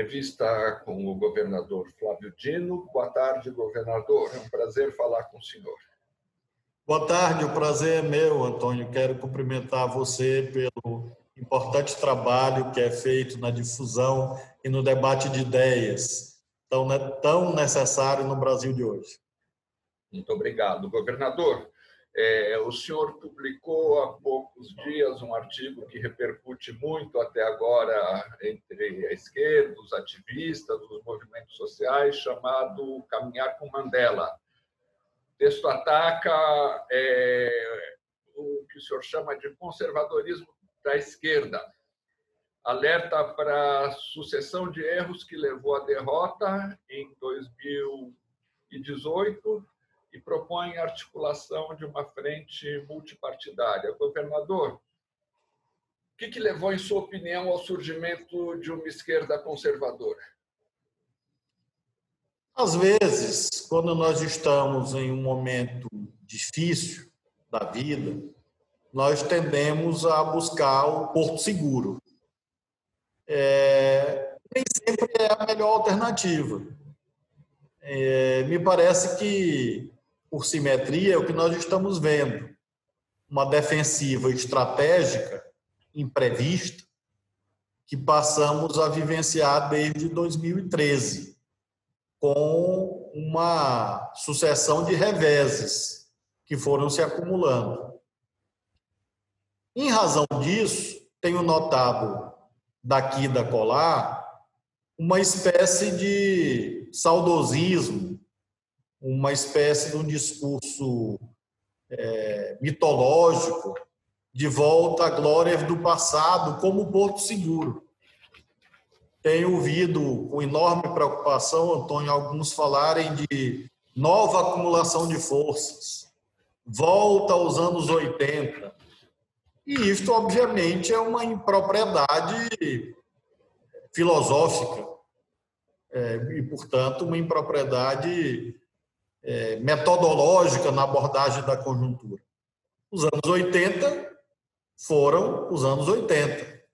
entrevista com o governador Flávio Dino. Boa tarde, governador. É um prazer falar com o senhor. Boa tarde, o prazer é meu, Antônio. Quero cumprimentar você pelo importante trabalho que é feito na difusão e no debate de ideias, tão, tão necessário no Brasil de hoje. Muito obrigado, governador. É, o senhor publicou há poucos dias um artigo que repercute muito até agora entre a esquerda, os ativistas, os movimentos sociais, chamado Caminhar com Mandela. O texto ataca é, o que o senhor chama de conservadorismo da esquerda. Alerta para a sucessão de erros que levou à derrota em 2018 e propõe a articulação de uma frente multipartidária. Governador, o que, que levou, em sua opinião, ao surgimento de uma esquerda conservadora? Às vezes, quando nós estamos em um momento difícil da vida, nós tendemos a buscar o porto seguro. É, nem sempre é a melhor alternativa. É, me parece que por simetria, é o que nós estamos vendo. Uma defensiva estratégica imprevista que passamos a vivenciar desde 2013, com uma sucessão de reveses que foram se acumulando. Em razão disso, tenho notado daqui da colar uma espécie de saudosismo uma espécie de um discurso é, mitológico de volta à glória do passado como Porto Seguro. Tenho ouvido com enorme preocupação, Antônio, alguns falarem de nova acumulação de forças, volta aos anos 80. E isto, obviamente, é uma impropriedade filosófica é, e, portanto, uma impropriedade é, metodológica na abordagem da conjuntura. Os anos 80 foram os anos 80,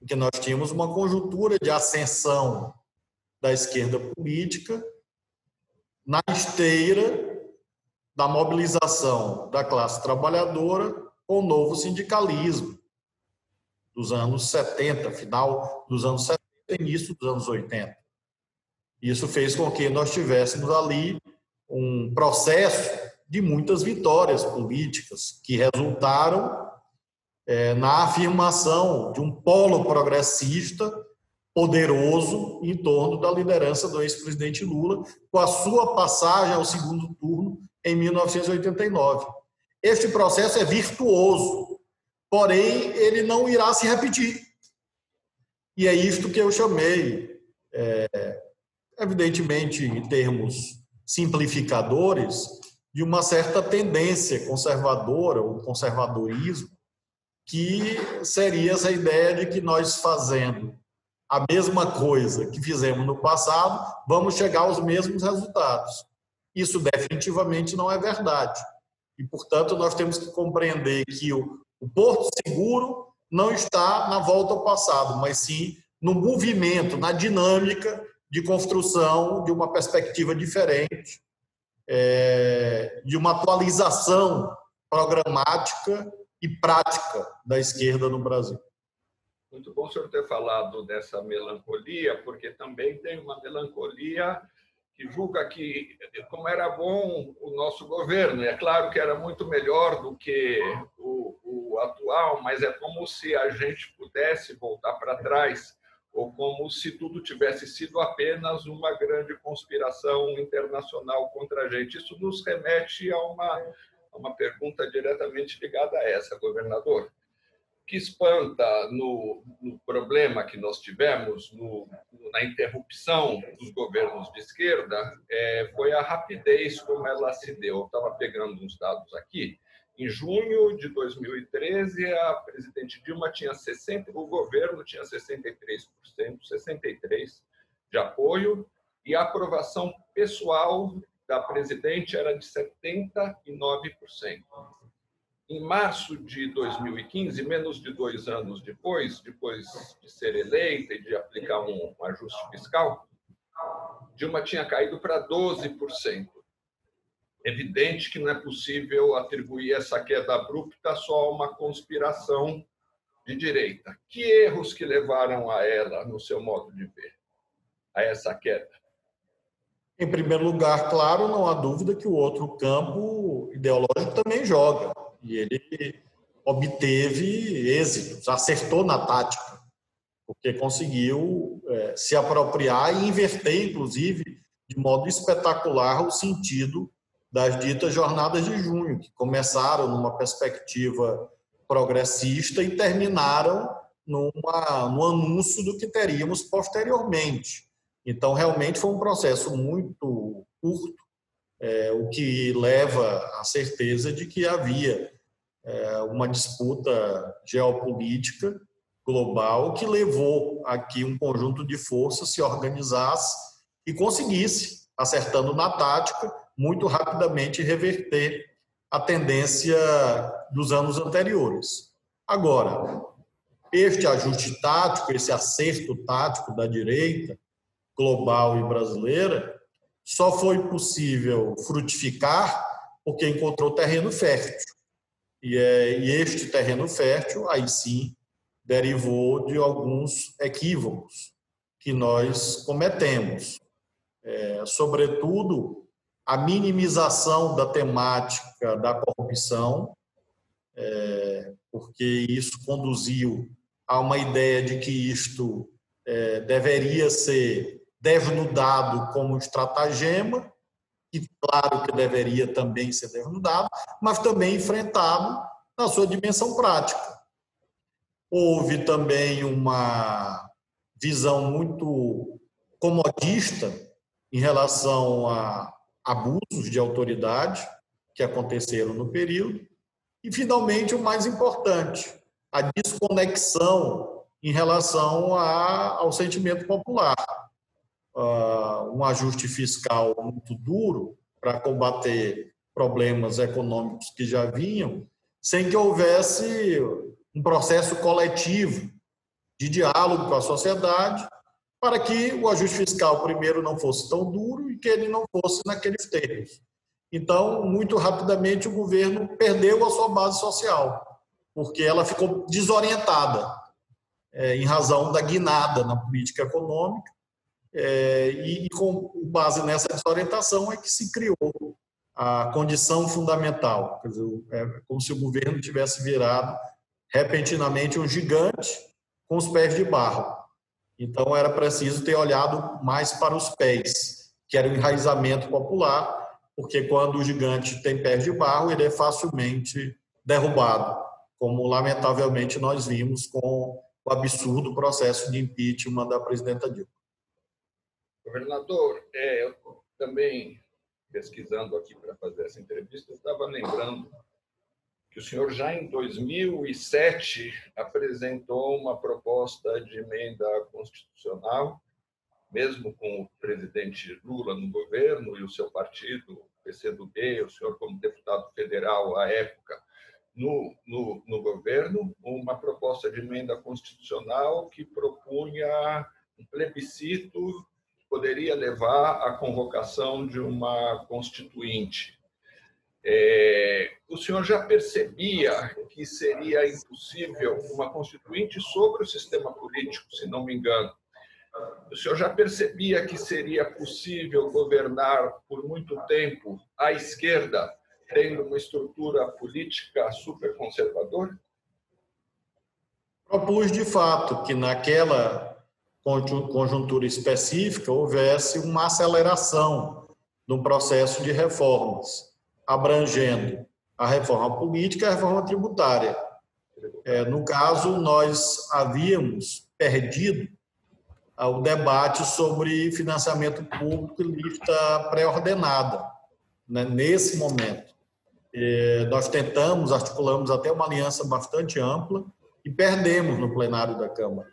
em que nós tínhamos uma conjuntura de ascensão da esquerda política na esteira da mobilização da classe trabalhadora com o novo sindicalismo dos anos 70, final dos anos 70 início dos anos 80. Isso fez com que nós tivéssemos ali um processo de muitas vitórias políticas que resultaram é, na afirmação de um polo progressista poderoso em torno da liderança do ex-presidente Lula, com a sua passagem ao segundo turno em 1989. Este processo é virtuoso, porém ele não irá se repetir. E é isto que eu chamei, é, evidentemente, em termos simplificadores de uma certa tendência conservadora, o conservadorismo, que seria essa ideia de que nós fazendo a mesma coisa que fizemos no passado, vamos chegar aos mesmos resultados. Isso definitivamente não é verdade. E, portanto, nós temos que compreender que o, o porto seguro não está na volta ao passado, mas sim no movimento, na dinâmica de construção de uma perspectiva diferente, é, de uma atualização programática e prática da esquerda no Brasil. Muito bom o senhor ter falado dessa melancolia, porque também tem uma melancolia que julga que como era bom o nosso governo. É claro que era muito melhor do que o, o atual, mas é como se a gente pudesse voltar para trás ou como se tudo tivesse sido apenas uma grande conspiração internacional contra a gente. Isso nos remete a uma, a uma pergunta diretamente ligada a essa, governador. Que espanta no, no problema que nós tivemos, no, na interrupção dos governos de esquerda, é, foi a rapidez como ela se deu. Eu estava pegando uns dados aqui. Em junho de 2013, a presidente Dilma tinha 60, o governo tinha 63%, 63 de apoio e a aprovação pessoal da presidente era de 79%. em março de 2015, menos de dois anos depois, depois de ser eleita e de aplicar um ajuste fiscal, Dilma tinha caído para 12%. Evidente que não é possível atribuir essa queda abrupta só a uma conspiração de direita. Que erros que levaram a ela, no seu modo de ver, a essa queda? Em primeiro lugar, claro, não há dúvida que o outro campo ideológico também joga. E ele obteve êxitos, acertou na tática, porque conseguiu é, se apropriar e inverter, inclusive, de modo espetacular, o sentido das ditas jornadas de junho, que começaram numa perspectiva progressista e terminaram numa, no anúncio do que teríamos posteriormente. Então, realmente foi um processo muito curto, é, o que leva à certeza de que havia é, uma disputa geopolítica global que levou aqui um conjunto de forças se organizasse e conseguisse, acertando na tática, muito rapidamente reverter a tendência dos anos anteriores. Agora, este ajuste tático, esse acerto tático da direita global e brasileira, só foi possível frutificar porque encontrou terreno fértil. E, é, e este terreno fértil, aí sim, derivou de alguns equívocos que nós cometemos. É, sobretudo, a minimização da temática da corrupção, é, porque isso conduziu a uma ideia de que isto é, deveria ser desnudado como estratagema, e claro que deveria também ser desnudado, mas também enfrentado na sua dimensão prática. Houve também uma visão muito comodista em relação a abusos de autoridade que aconteceram no período. E, finalmente, o mais importante, a desconexão em relação a, ao sentimento popular. Uh, um ajuste fiscal muito duro para combater problemas econômicos que já vinham, sem que houvesse um processo coletivo de diálogo com a sociedade, para que o ajuste fiscal, primeiro, não fosse tão duro e que ele não fosse naqueles termos. Então, muito rapidamente, o governo perdeu a sua base social, porque ela ficou desorientada é, em razão da guinada na política econômica, é, e, com base nessa desorientação é que se criou a condição fundamental, dizer, é como se o governo tivesse virado repentinamente um gigante com os pés de barro. Então era preciso ter olhado mais para os pés, que era o enraizamento popular, porque quando o gigante tem pés de barro, ele é facilmente derrubado, como lamentavelmente nós vimos com o absurdo processo de impeachment da presidenta Dilma. Governador, é, eu também pesquisando aqui para fazer essa entrevista, estava lembrando que o senhor já em 2007 apresentou uma proposta de emenda constitucional, mesmo com o presidente Lula no governo e o seu partido, o PCdoB, o senhor como deputado federal à época no, no, no governo, uma proposta de emenda constitucional que propunha um plebiscito que poderia levar à convocação de uma constituinte é, o senhor já percebia que seria impossível uma constituinte sobre o sistema político, se não me engano. O senhor já percebia que seria possível governar por muito tempo à esquerda, tendo uma estrutura política super conservadora? Propus de fato que naquela conjuntura específica houvesse uma aceleração no processo de reformas abrangendo a reforma política e a reforma tributária. É, no caso, nós havíamos perdido ah, o debate sobre financiamento público e lista pré-ordenada, né, nesse momento. É, nós tentamos, articulamos até uma aliança bastante ampla e perdemos no plenário da Câmara.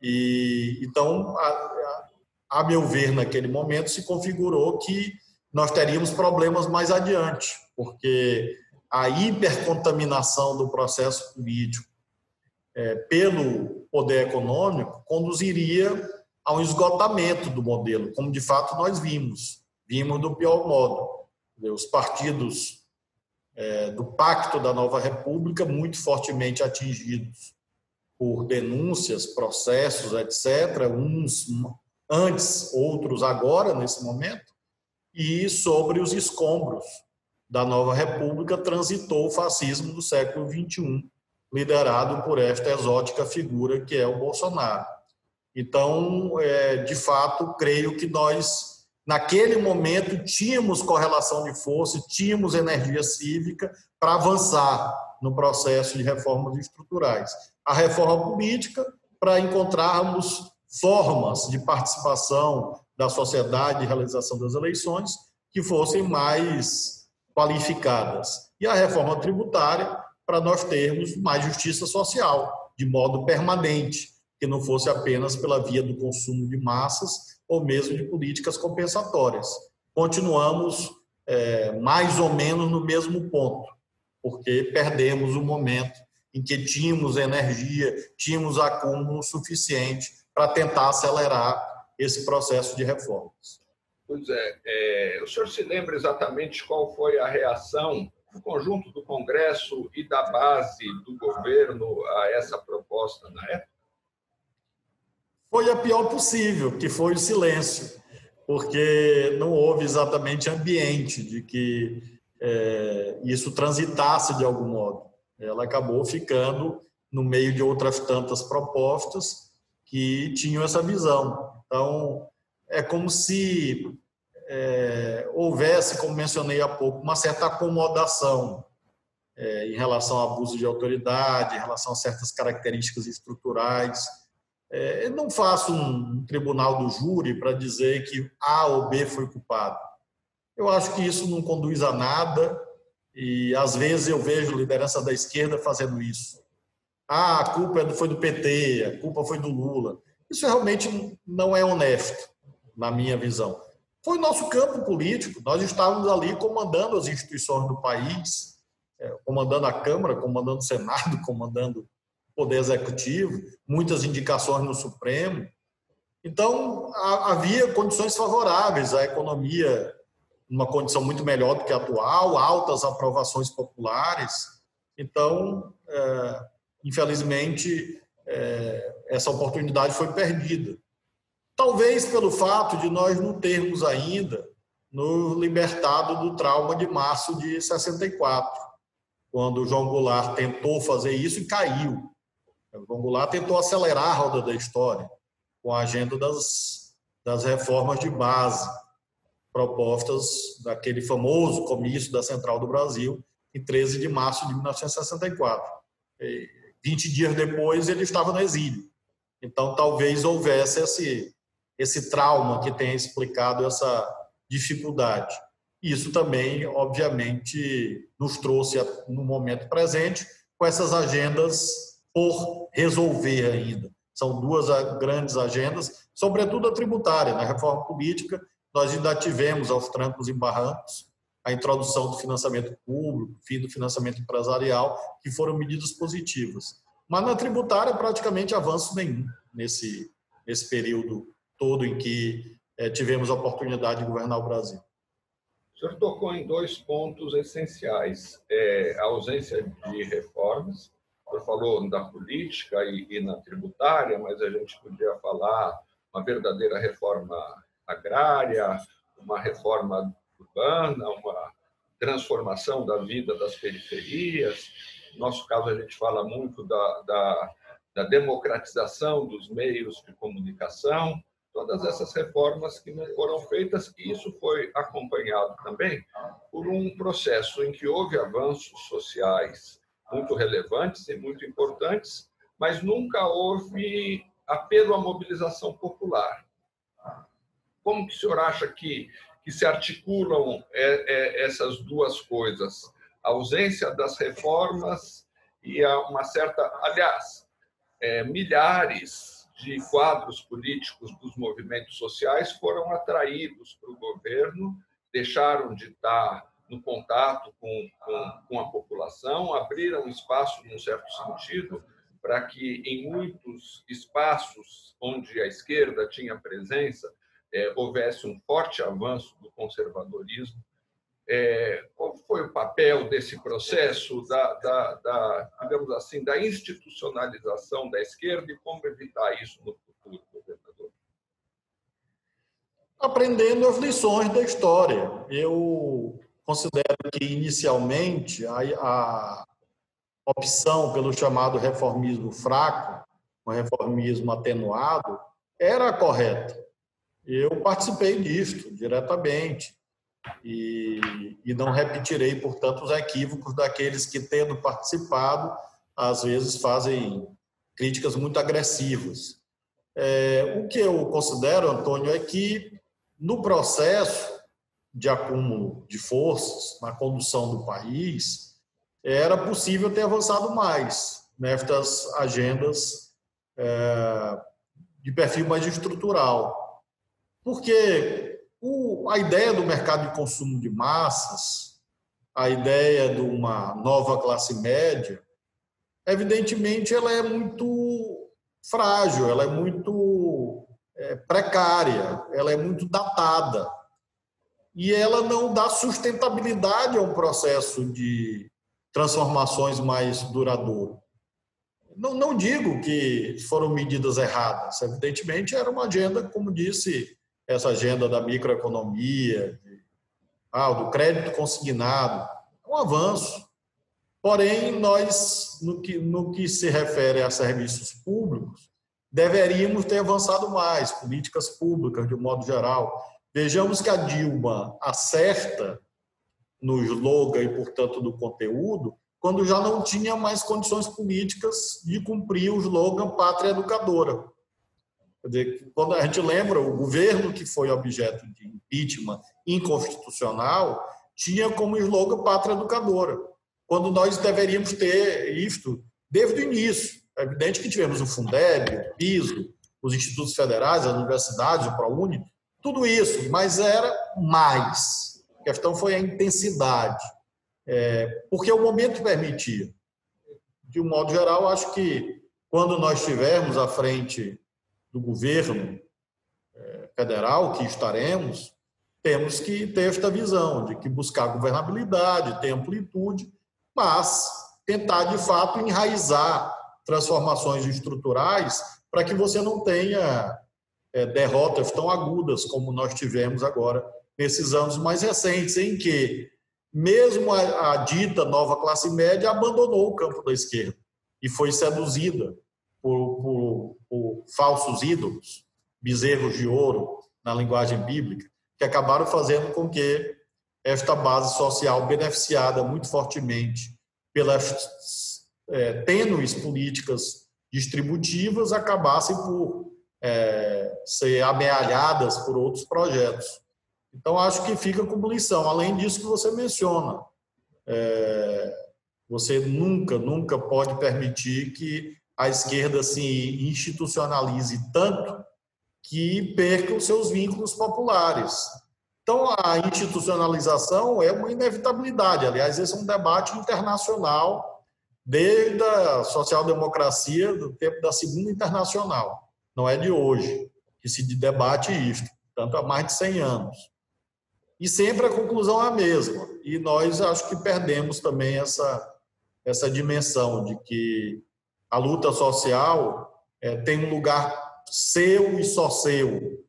E, então, a, a, a meu ver, naquele momento, se configurou que nós teríamos problemas mais adiante, porque a hipercontaminação do processo político é, pelo poder econômico conduziria a um esgotamento do modelo, como de fato nós vimos. Vimos do pior modo. Os partidos é, do Pacto da Nova República muito fortemente atingidos por denúncias, processos, etc., uns antes, outros agora, nesse momento, e sobre os escombros da Nova República transitou o fascismo do século XXI, liderado por esta exótica figura que é o Bolsonaro. Então, é, de fato, creio que nós, naquele momento, tínhamos correlação de força, tínhamos energia cívica para avançar no processo de reformas estruturais. A reforma política, para encontrarmos formas de participação da sociedade e realização das eleições que fossem mais qualificadas. E a reforma tributária, para nós termos mais justiça social, de modo permanente, que não fosse apenas pela via do consumo de massas ou mesmo de políticas compensatórias. Continuamos é, mais ou menos no mesmo ponto, porque perdemos o momento em que tínhamos energia, tínhamos acúmulo suficiente para tentar acelerar esse processo de reformas. Pois é, é, o senhor se lembra exatamente qual foi a reação do conjunto do Congresso e da base do governo a essa proposta na época? Foi a pior possível, que foi o silêncio, porque não houve exatamente ambiente de que é, isso transitasse de algum modo. Ela acabou ficando no meio de outras tantas propostas que tinham essa visão. Então, é como se é, houvesse, como mencionei há pouco, uma certa acomodação é, em relação ao abuso de autoridade, em relação a certas características estruturais. É, eu não faço um tribunal do júri para dizer que A ou B foi culpado. Eu acho que isso não conduz a nada e às vezes eu vejo liderança da esquerda fazendo isso. Ah, a culpa é foi do PT, a culpa foi do Lula. Isso realmente não é honesto, na minha visão foi nosso campo político. Nós estávamos ali comandando as instituições do país, é, comandando a Câmara, comandando o Senado, comandando o Poder Executivo, muitas indicações no Supremo. Então, havia condições favoráveis à economia, uma condição muito melhor do que a atual, altas aprovações populares. Então, é, infelizmente, é, essa oportunidade foi perdida. Talvez pelo fato de nós não termos ainda nos libertado do trauma de março de 64, quando o João Goulart tentou fazer isso e caiu. O João Goulart tentou acelerar a roda da história com a agenda das, das reformas de base propostas daquele famoso comício da Central do Brasil em 13 de março de 1964. E 20 dias depois ele estava no exílio. Então talvez houvesse esse esse trauma que tem explicado essa dificuldade. Isso também, obviamente, nos trouxe no momento presente com essas agendas por resolver ainda. São duas grandes agendas, sobretudo a tributária. Na reforma política, nós ainda tivemos aos trancos e barrancos a introdução do financiamento público, fim do financiamento empresarial, que foram medidas positivas. Mas na tributária, praticamente avanço nenhum nesse, nesse período todo em que é, tivemos a oportunidade de governar o Brasil. O senhor tocou em dois pontos essenciais: é, a ausência de reformas. O senhor falou da política e, e na tributária, mas a gente podia falar uma verdadeira reforma agrária, uma reforma urbana, uma transformação da vida das periferias. No nosso caso, a gente fala muito da, da, da democratização dos meios de comunicação todas essas reformas que não foram feitas, e isso foi acompanhado também por um processo em que houve avanços sociais muito relevantes e muito importantes, mas nunca houve apelo à mobilização popular. Como que o senhor acha que, que se articulam é, é, essas duas coisas? A ausência das reformas e uma certa... Aliás, é, milhares de quadros políticos dos movimentos sociais foram atraídos para o governo, deixaram de estar no contato com, com, com a população, abriram espaço, num certo sentido, para que em muitos espaços onde a esquerda tinha presença, é, houvesse um forte avanço do conservadorismo. É, qual foi o papel desse processo da, da, da, digamos assim, da institucionalização da esquerda e como evitar isso no futuro, governador? Aprendendo as lições da história. Eu considero que, inicialmente, a, a opção pelo chamado reformismo fraco, um reformismo atenuado, era correta. Eu participei disto diretamente e, e não repetirei, portanto, os equívocos daqueles que, tendo participado, às vezes fazem críticas muito agressivas. É, o que eu considero, Antônio, é que no processo de acúmulo de forças na condução do país, era possível ter avançado mais nestas agendas é, de perfil mais estrutural. Porque a ideia do mercado de consumo de massas, a ideia de uma nova classe média, evidentemente ela é muito frágil, ela é muito é, precária, ela é muito datada. E ela não dá sustentabilidade a um processo de transformações mais duradouro. Não, não digo que foram medidas erradas, evidentemente era uma agenda, como disse essa agenda da microeconomia, de, ah, do crédito consignado, é um avanço. Porém, nós, no que, no que se refere a serviços públicos, deveríamos ter avançado mais, políticas públicas, de um modo geral. Vejamos que a Dilma acerta no slogan e, portanto, do conteúdo, quando já não tinha mais condições políticas de cumprir o slogan Pátria Educadora. Quando a gente lembra, o governo que foi objeto de impeachment inconstitucional tinha como slogan Pátria Educadora, quando nós deveríamos ter isto desde o início. É evidente que tivemos o Fundeb, o PISO, os institutos federais, as universidades, o ProUni, tudo isso, mas era mais. A questão foi a intensidade, é, porque o momento permitia. De um modo geral, acho que quando nós estivermos à frente do governo é, federal, que estaremos, temos que ter esta visão de que buscar governabilidade, ter amplitude, mas tentar, de fato, enraizar transformações estruturais para que você não tenha é, derrotas tão agudas como nós tivemos agora nesses anos mais recentes, em que mesmo a, a dita nova classe média abandonou o campo da esquerda e foi seduzida por, por, por falsos ídolos, bezerros de ouro, na linguagem bíblica, que acabaram fazendo com que esta base social beneficiada muito fortemente pelas é, tênues políticas distributivas acabassem por é, ser amealhadas por outros projetos. Então, acho que fica como lição. Além disso que você menciona, é, você nunca, nunca pode permitir que a esquerda se institucionalize tanto que perca os seus vínculos populares. Então, a institucionalização é uma inevitabilidade. Aliás, esse é um debate internacional desde a social-democracia, do tempo da Segunda Internacional. Não é de hoje que se debate isso, tanto há mais de 100 anos. E sempre a conclusão é a mesma. E nós acho que perdemos também essa, essa dimensão de que a luta social é, tem um lugar seu e só seu,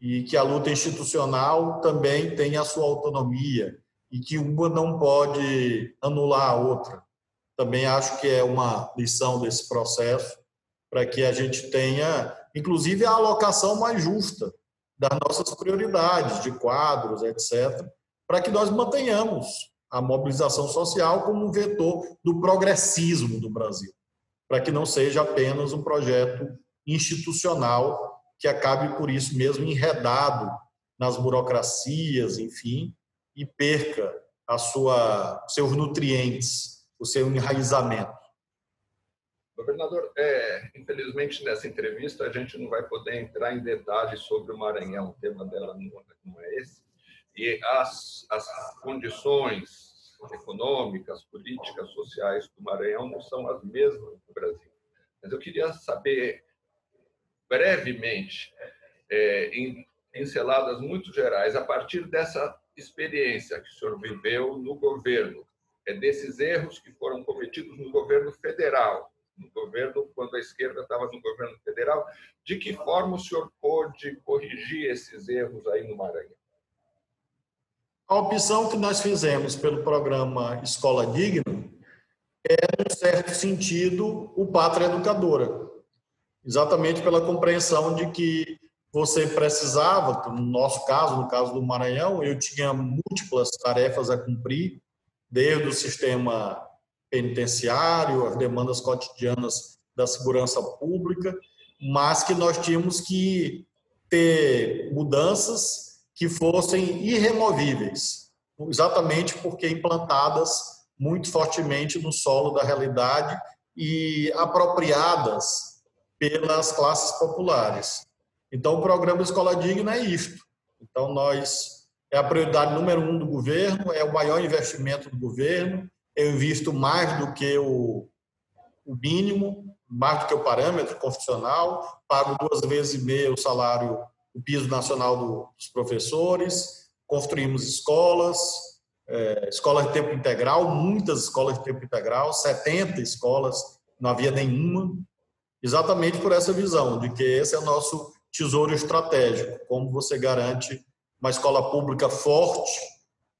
e que a luta institucional também tem a sua autonomia, e que uma não pode anular a outra. Também acho que é uma lição desse processo, para que a gente tenha, inclusive, a alocação mais justa das nossas prioridades, de quadros, etc., para que nós mantenhamos a mobilização social como um vetor do progressismo do Brasil para que não seja apenas um projeto institucional que acabe por isso mesmo enredado nas burocracias, enfim, e perca a sua seus nutrientes, o seu enraizamento. Governador, é, infelizmente nessa entrevista a gente não vai poder entrar em detalhes sobre o Maranhão, o tema dela não, é esse. e as, as condições econômicas, políticas, sociais do Maranhão não são as mesmas do Brasil. Mas eu queria saber brevemente, é, em pinceladas muito gerais, a partir dessa experiência que o senhor viveu no governo, é desses erros que foram cometidos no governo federal, no governo quando a esquerda estava no governo federal, de que forma o senhor pôde corrigir esses erros aí no Maranhão? A opção que nós fizemos pelo programa Escola Digna é, num certo sentido, o Pátria Educadora. Exatamente pela compreensão de que você precisava, no nosso caso, no caso do Maranhão, eu tinha múltiplas tarefas a cumprir, desde o sistema penitenciário, as demandas cotidianas da segurança pública, mas que nós tínhamos que ter mudanças que fossem irremovíveis, exatamente porque implantadas muito fortemente no solo da realidade e apropriadas pelas classes populares. Então, o programa Escola Digna é isto. Então, nós é a prioridade número um do governo, é o maior investimento do governo. Eu invisto mais do que o, o mínimo, mais do que o parâmetro constitucional, pago duas vezes e meia o salário, o piso nacional do, dos professores, construímos escolas, é, escolas de tempo integral, muitas escolas de tempo integral, 70 escolas, não havia nenhuma, exatamente por essa visão de que esse é o nosso tesouro estratégico, como você garante uma escola pública forte,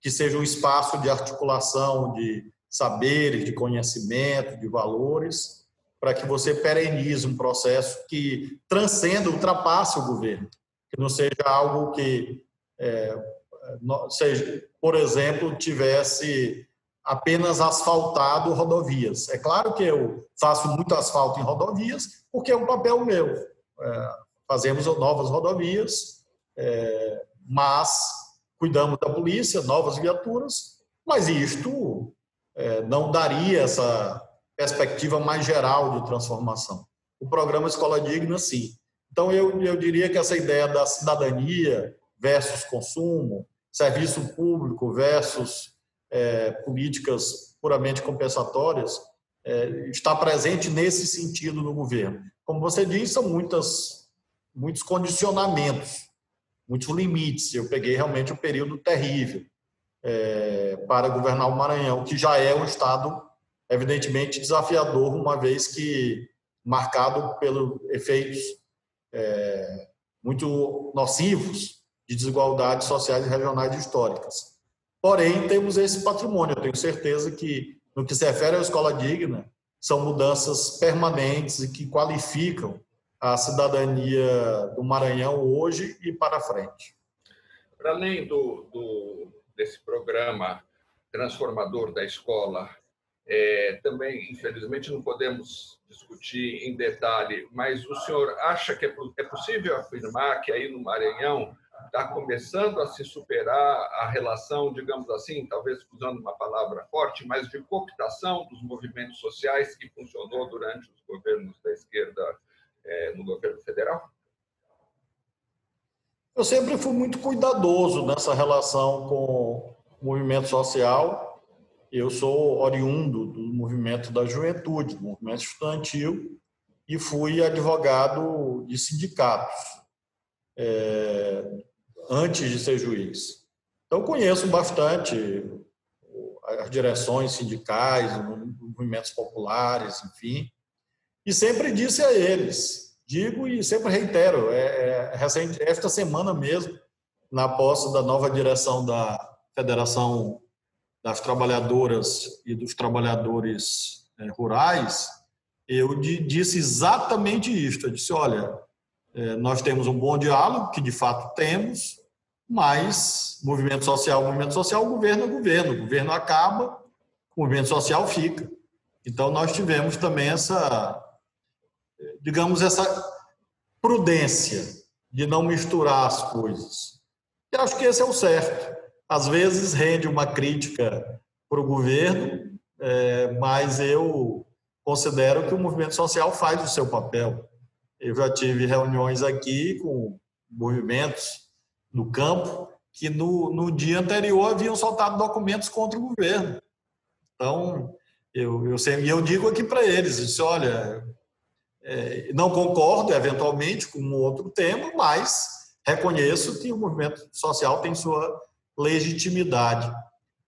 que seja um espaço de articulação de saberes, de conhecimento, de valores, para que você perenize um processo que transcenda, ultrapasse o governo, que não seja algo que, é, seja, por exemplo, tivesse apenas asfaltado rodovias. É claro que eu faço muito asfalto em rodovias, porque é um papel meu. É, fazemos novas rodovias, é, mas cuidamos da polícia, novas viaturas, mas isto é, não daria essa perspectiva mais geral de transformação. O programa Escola Digna, sim. Então, eu, eu diria que essa ideia da cidadania versus consumo, serviço público versus é, políticas puramente compensatórias, é, está presente nesse sentido no governo. Como você disse, são muitas, muitos condicionamentos muitos limites. Eu peguei realmente um período terrível é, para governar o Maranhão, que já é um estado evidentemente desafiador, uma vez que marcado pelos efeitos é, muito nocivos de desigualdades sociais e regionais históricas. Porém, temos esse patrimônio. Eu tenho certeza que, no que se refere à escola digna, são mudanças permanentes e que qualificam a cidadania do Maranhão hoje e para frente. Para além do, do, desse programa transformador da escola, é, também, infelizmente, não podemos discutir em detalhe, mas o senhor acha que é, é possível afirmar que aí no Maranhão está começando a se superar a relação, digamos assim, talvez usando uma palavra forte, mas de cooptação dos movimentos sociais que funcionou durante os governos da esquerda é, no governo federal? Eu sempre fui muito cuidadoso nessa relação com o movimento social. Eu sou oriundo do movimento da juventude, do movimento estudantil, e fui advogado de sindicatos é, antes de ser juiz. Então, conheço bastante as direções sindicais, movimentos populares, enfim. E sempre disse a eles, digo e sempre reitero, é, é recente, esta semana mesmo, na posse da nova direção da Federação das Trabalhadoras e dos Trabalhadores é, Rurais, eu disse exatamente isto. Eu disse, olha, é, nós temos um bom diálogo, que de fato temos, mas movimento social, movimento social, governo é governo. O governo acaba, o movimento social fica. Então, nós tivemos também essa digamos, essa prudência de não misturar as coisas. E acho que esse é o certo. Às vezes rende uma crítica para o governo, é, mas eu considero que o movimento social faz o seu papel. Eu já tive reuniões aqui com movimentos no campo que no, no dia anterior haviam soltado documentos contra o governo. Então, eu, eu, sempre, eu digo aqui para eles, disse, olha, é, não concordo eventualmente com um outro tema, mas reconheço que o movimento social tem sua legitimidade.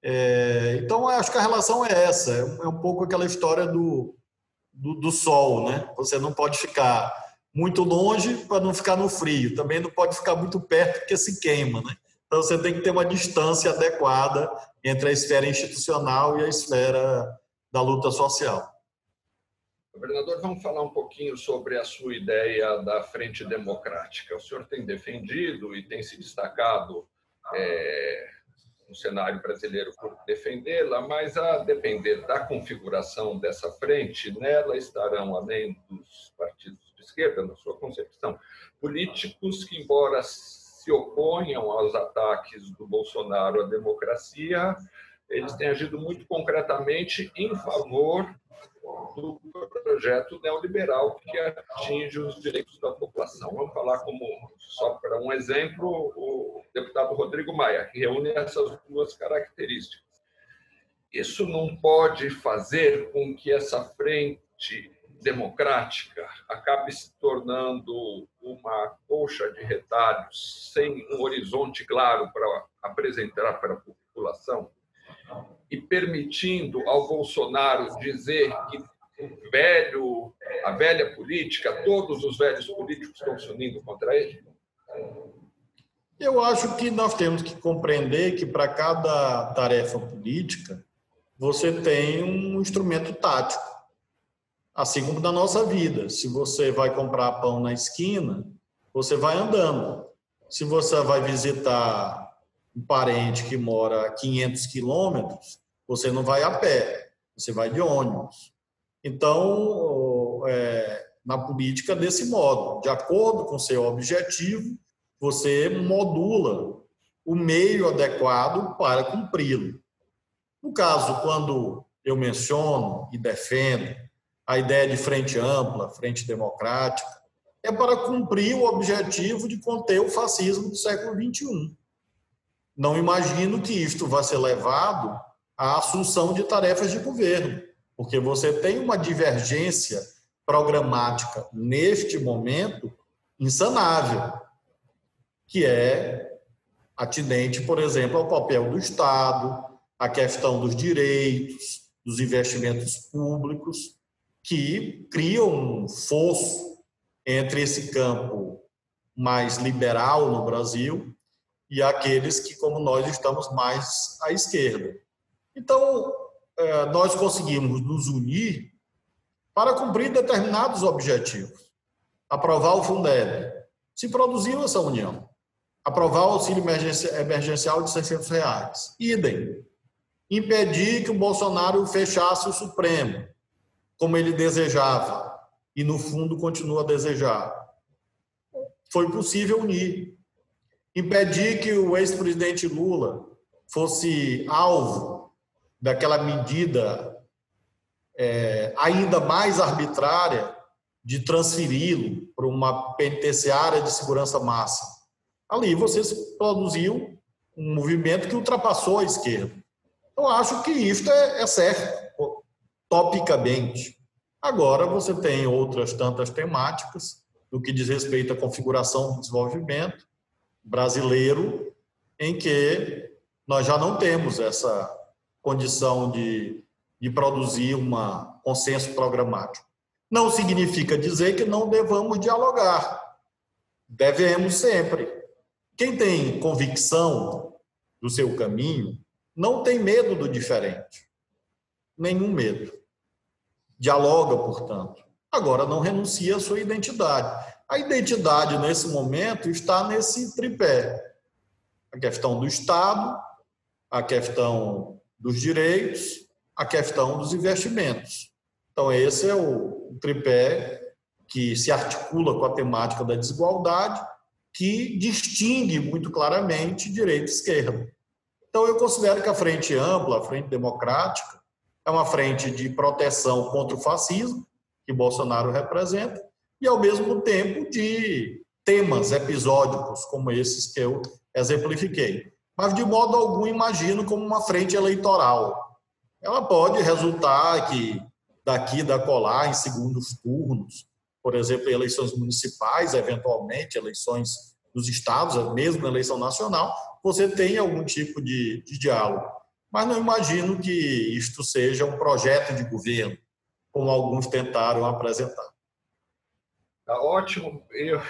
É, então, acho que a relação é essa, é um pouco aquela história do, do, do sol, né? Você não pode ficar muito longe para não ficar no frio, também não pode ficar muito perto porque se queima, né? Então, você tem que ter uma distância adequada entre a esfera institucional e a esfera da luta social. Governador, vamos falar um pouquinho sobre a sua ideia da Frente Democrática. O senhor tem defendido e tem se destacado é, no cenário brasileiro por defendê-la, mas a depender da configuração dessa frente, nela estarão, além dos partidos de esquerda, na sua concepção, políticos que, embora se oponham aos ataques do Bolsonaro à democracia, eles têm agido muito concretamente em favor do projeto neoliberal que atinge os direitos da população. Vamos falar como, só para um exemplo, o deputado Rodrigo Maia, que reúne essas duas características. Isso não pode fazer com que essa frente democrática acabe se tornando uma colcha de retalhos sem um horizonte claro para apresentar para a população e permitindo ao Bolsonaro dizer que o velho, a velha política, todos os velhos políticos estão se unindo contra ele? Eu acho que nós temos que compreender que para cada tarefa política você tem um instrumento tático, assim como na nossa vida. Se você vai comprar pão na esquina, você vai andando. Se você vai visitar um parente que mora a 500 quilômetros, você não vai a pé, você vai de ônibus. Então, é, na política, desse modo, de acordo com seu objetivo, você modula o meio adequado para cumpri-lo. No caso, quando eu menciono e defendo a ideia de frente ampla, frente democrática, é para cumprir o objetivo de conter o fascismo do século XXI. Não imagino que isto vai ser levado à assunção de tarefas de governo, porque você tem uma divergência programática neste momento insanável, que é atinente, por exemplo, ao papel do Estado, à questão dos direitos, dos investimentos públicos, que criam um fosso entre esse campo mais liberal no Brasil e aqueles que, como nós, estamos mais à esquerda. Então, é, nós conseguimos nos unir para cumprir determinados objetivos. Aprovar o Fundeb. Se produziu essa união. Aprovar o auxílio emergencial de 600 reais. Idem. Impedir que o Bolsonaro fechasse o Supremo, como ele desejava, e no fundo continua a desejar. Foi possível unir impedir que o ex-presidente Lula fosse alvo daquela medida é, ainda mais arbitrária de transferi-lo para uma penitenciária de segurança máxima. Ali você produziu um movimento que ultrapassou a esquerda. Eu acho que isto é, é certo, topicamente. Agora você tem outras tantas temáticas no que diz respeito à configuração do desenvolvimento, brasileiro em que nós já não temos essa condição de, de produzir um consenso programático. Não significa dizer que não devamos dialogar. Devemos sempre. Quem tem convicção do seu caminho não tem medo do diferente. Nenhum medo. Dialoga, portanto. Agora, não renuncia à sua identidade. A identidade, nesse momento, está nesse tripé: a questão do Estado, a questão dos direitos, a questão dos investimentos. Então, esse é o tripé que se articula com a temática da desigualdade, que distingue muito claramente direita e esquerda. Então, eu considero que a frente ampla, a frente democrática, é uma frente de proteção contra o fascismo, que Bolsonaro representa, e, ao mesmo tempo, de temas episódicos como esses que eu exemplifiquei. mas de modo algum imagino como uma frente eleitoral. Ela pode resultar que daqui da colar em segundos turnos, por exemplo, eleições municipais, eventualmente eleições dos estados, mesmo eleição nacional, você tem algum tipo de, de diálogo. Mas não imagino que isto seja um projeto de governo, como alguns tentaram apresentar. Tá ótimo. Eu,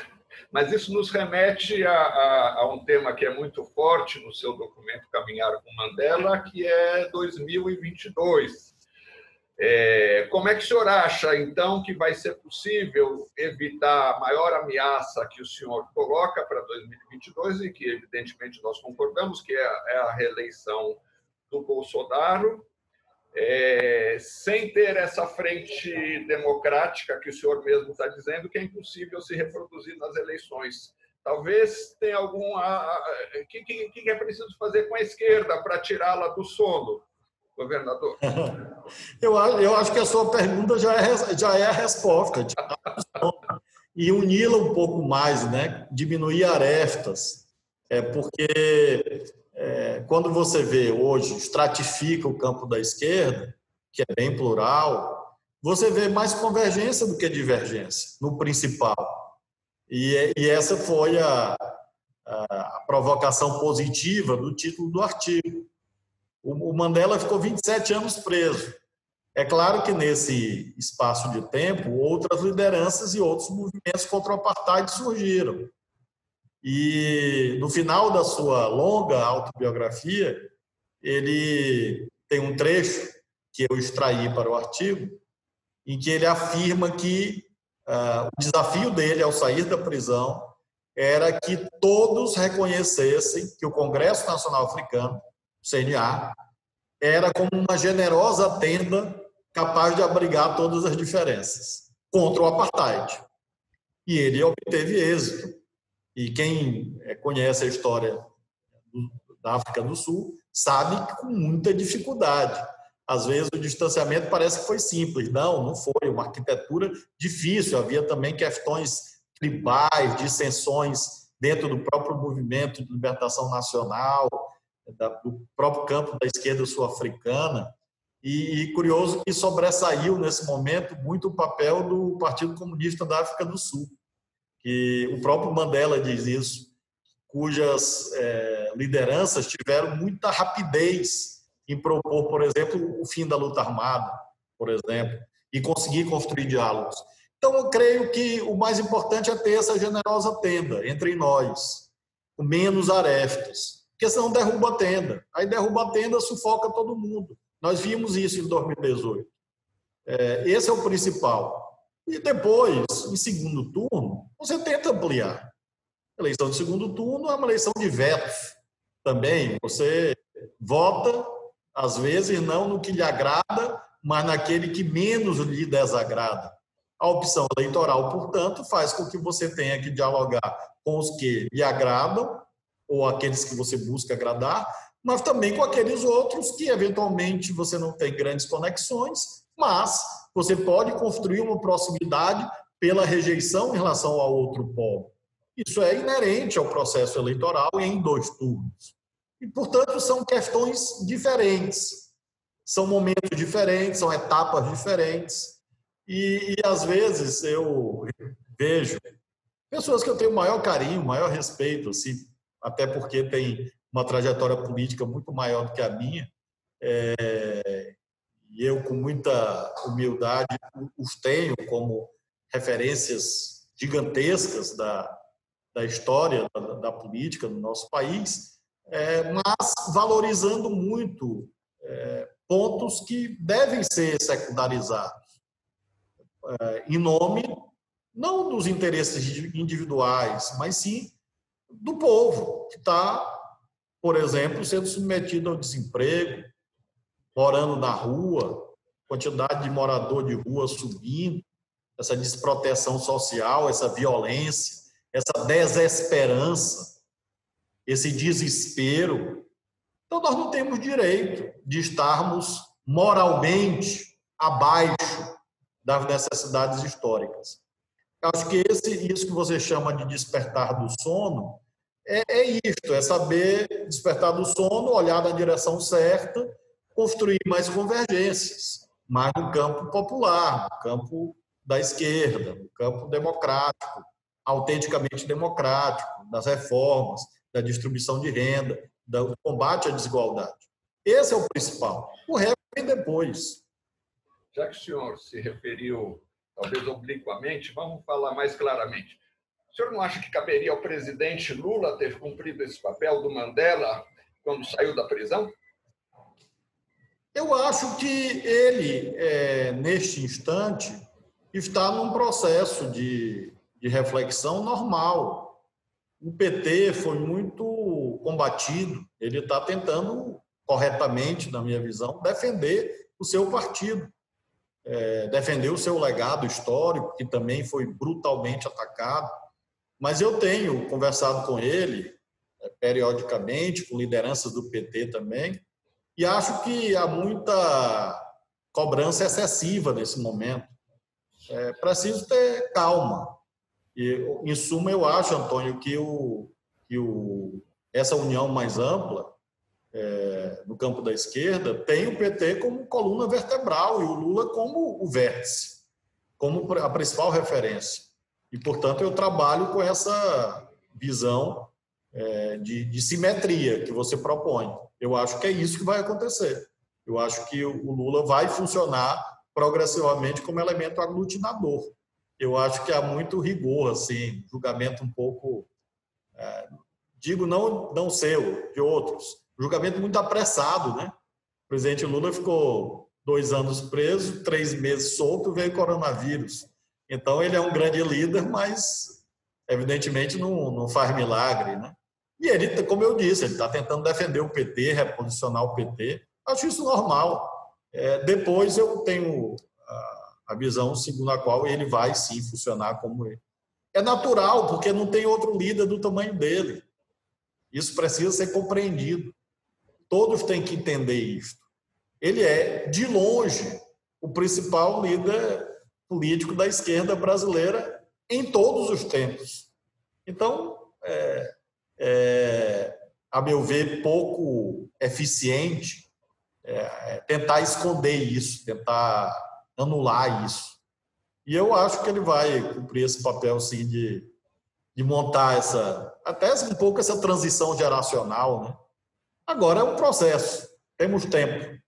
mas isso nos remete a, a, a, um tema que é muito forte no seu documento Caminhar com Mandela, que é 2022. É, como é que o senhor acha, então, que vai ser possível evitar a maior ameaça que o senhor coloca para 2022 e que, evidentemente, nós concordamos, que é, é a reeleição do Bolsonaro, é, sem ter essa frente democrática que o senhor mesmo está dizendo, que é impossível se reproduzir nas eleições. Talvez tenha algum. O que, que, que é preciso fazer com a esquerda para tirá-la do sono? governador? Eu, eu acho que a sua pergunta já é, já é a resposta. E uni-la um pouco mais, né? diminuir arestas. É porque quando você vê hoje, estratifica o campo da esquerda, que é bem plural, você vê mais convergência do que divergência no principal. E, e essa foi a, a, provocação positiva do título do artigo. O Mandela ficou 27 anos preso. É claro que nesse espaço de tempo, outras lideranças e outros movimentos contra o apartheid surgiram. E no final da sua longa autobiografia, ele tem um trecho que eu extraí para o artigo, em que ele afirma que uh, o desafio dele ao sair da prisão era que todos reconhecessem que o Congresso Nacional Africano CNA, era como uma generosa tenda capaz de abrigar todas as diferenças contra o apartheid. E ele obteve êxito. E quem eh, conhece a história da África do Sul sabe que com muita dificuldade. Às vezes o distanciamento parece que foi simples. Não, não foi. Uma arquitetura difícil. Havia também questões tribais, dissensões dentro do próprio movimento de libertação nacional, do próprio campo da esquerda sul-africana. E, curioso que sobressaiu nesse momento muito o papel do Partido Comunista da África do Sul, que o próprio Mandela diz isso, cujas é, lideranças tiveram muita rapidez em propor, por exemplo, o fim da luta armada, por exemplo, e conseguir construir diálogos. Então, eu creio que o mais importante é ter essa generosa tenda entre nós, com menos arestas porque senão derruba a tenda. Aí derruba a tenda, sufoca todo mundo. Nós vimos isso em 2018. É, esse é o principal. E depois, em segundo turno, você tenta ampliar. Eleição de segundo turno é uma eleição de vetos também. Você vota, às vezes, não no que lhe agrada, mas naquele que menos lhe desagrada. A opção eleitoral, portanto, faz com que você tenha que dialogar com os que lhe agradam ou aqueles que você busca agradar, mas também com aqueles outros que eventualmente você não tem grandes conexões, mas você pode construir uma proximidade pela rejeição em relação ao outro polo. Isso é inerente ao processo eleitoral em dois turnos. E, portanto, são questões diferentes, são momentos diferentes, são etapas diferentes. E, e às vezes eu vejo pessoas que eu tenho maior carinho, maior respeito, assim, até porque tem uma trajetória política muito maior do que a minha. É, e eu, com muita humildade, os tenho como referências gigantescas da, da história da, da política do nosso país, é, mas valorizando muito é, pontos que devem ser secundarizados, é, em nome não dos interesses individuais, mas sim do povo, que está, por exemplo, sendo submetido ao desemprego, morando na rua, quantidade de morador de rua subindo, essa desproteção social, essa violência, essa desesperança, esse desespero. Então, nós não temos direito de estarmos moralmente abaixo das necessidades históricas. Acho que esse, isso que você chama de despertar do sono é, é isto, é saber despertar do sono, olhar na direção certa, construir mais convergências, mais no campo popular, no campo da esquerda, no campo democrático, autenticamente democrático, das reformas, da distribuição de renda, do combate à desigualdade. Esse é o principal. O resto vem depois. Já que o senhor se referiu, talvez obliquamente, vamos falar mais claramente. O senhor não acha que caberia ao presidente Lula ter cumprido esse papel do Mandela quando saiu da prisão? Eu acho que ele, é, neste instante, está num processo de, de reflexão normal. O PT foi muito combatido, ele está tentando, corretamente, na minha visão, defender o seu partido, é, defender o seu legado histórico, que também foi brutalmente atacado. Mas eu tenho conversado com ele é, periodicamente, com lideranças do PT também, e acho que há muita cobrança excessiva nesse momento. É preciso ter calma. E, em suma, eu acho, Antônio, que, o, que o, essa união mais ampla é, no campo da esquerda tem o PT como coluna vertebral e o Lula como o vértice, como a principal referência. E, portanto, eu trabalho com essa visão é, de, de, simetria que você propõe. Eu acho que é isso que vai acontecer. Eu acho que o Lula vai funcionar progressivamente como elemento aglutinador. Eu acho que há muito rigor, assim, julgamento um pouco, é, digo não não seu, de outros, julgamento muito apressado, né? O presidente Lula ficou dois anos preso, três meses solto, veio coronavírus. Então, ele é um grande líder, mas, evidentemente, não, não faz milagre, né? E ele, como eu disse, ele está tentando defender o PT, reposicionar o PT. Acho isso normal. É, depois eu tenho a, a visão segundo a qual ele vai sim funcionar como ele. É natural, porque não tem outro líder do tamanho dele. Isso precisa ser compreendido. Todos têm que entender isso. Ele é, de longe, o principal líder político da esquerda brasileira em todos os tempos. Então, é, é, a meu ver, pouco eficiente é, tentar esconder isso, tentar anular isso. E eu acho que ele vai cumprir esse papel, sim, de, de montar essa, até um pouco essa transição geracional, né? Agora é um processo, temos tempo.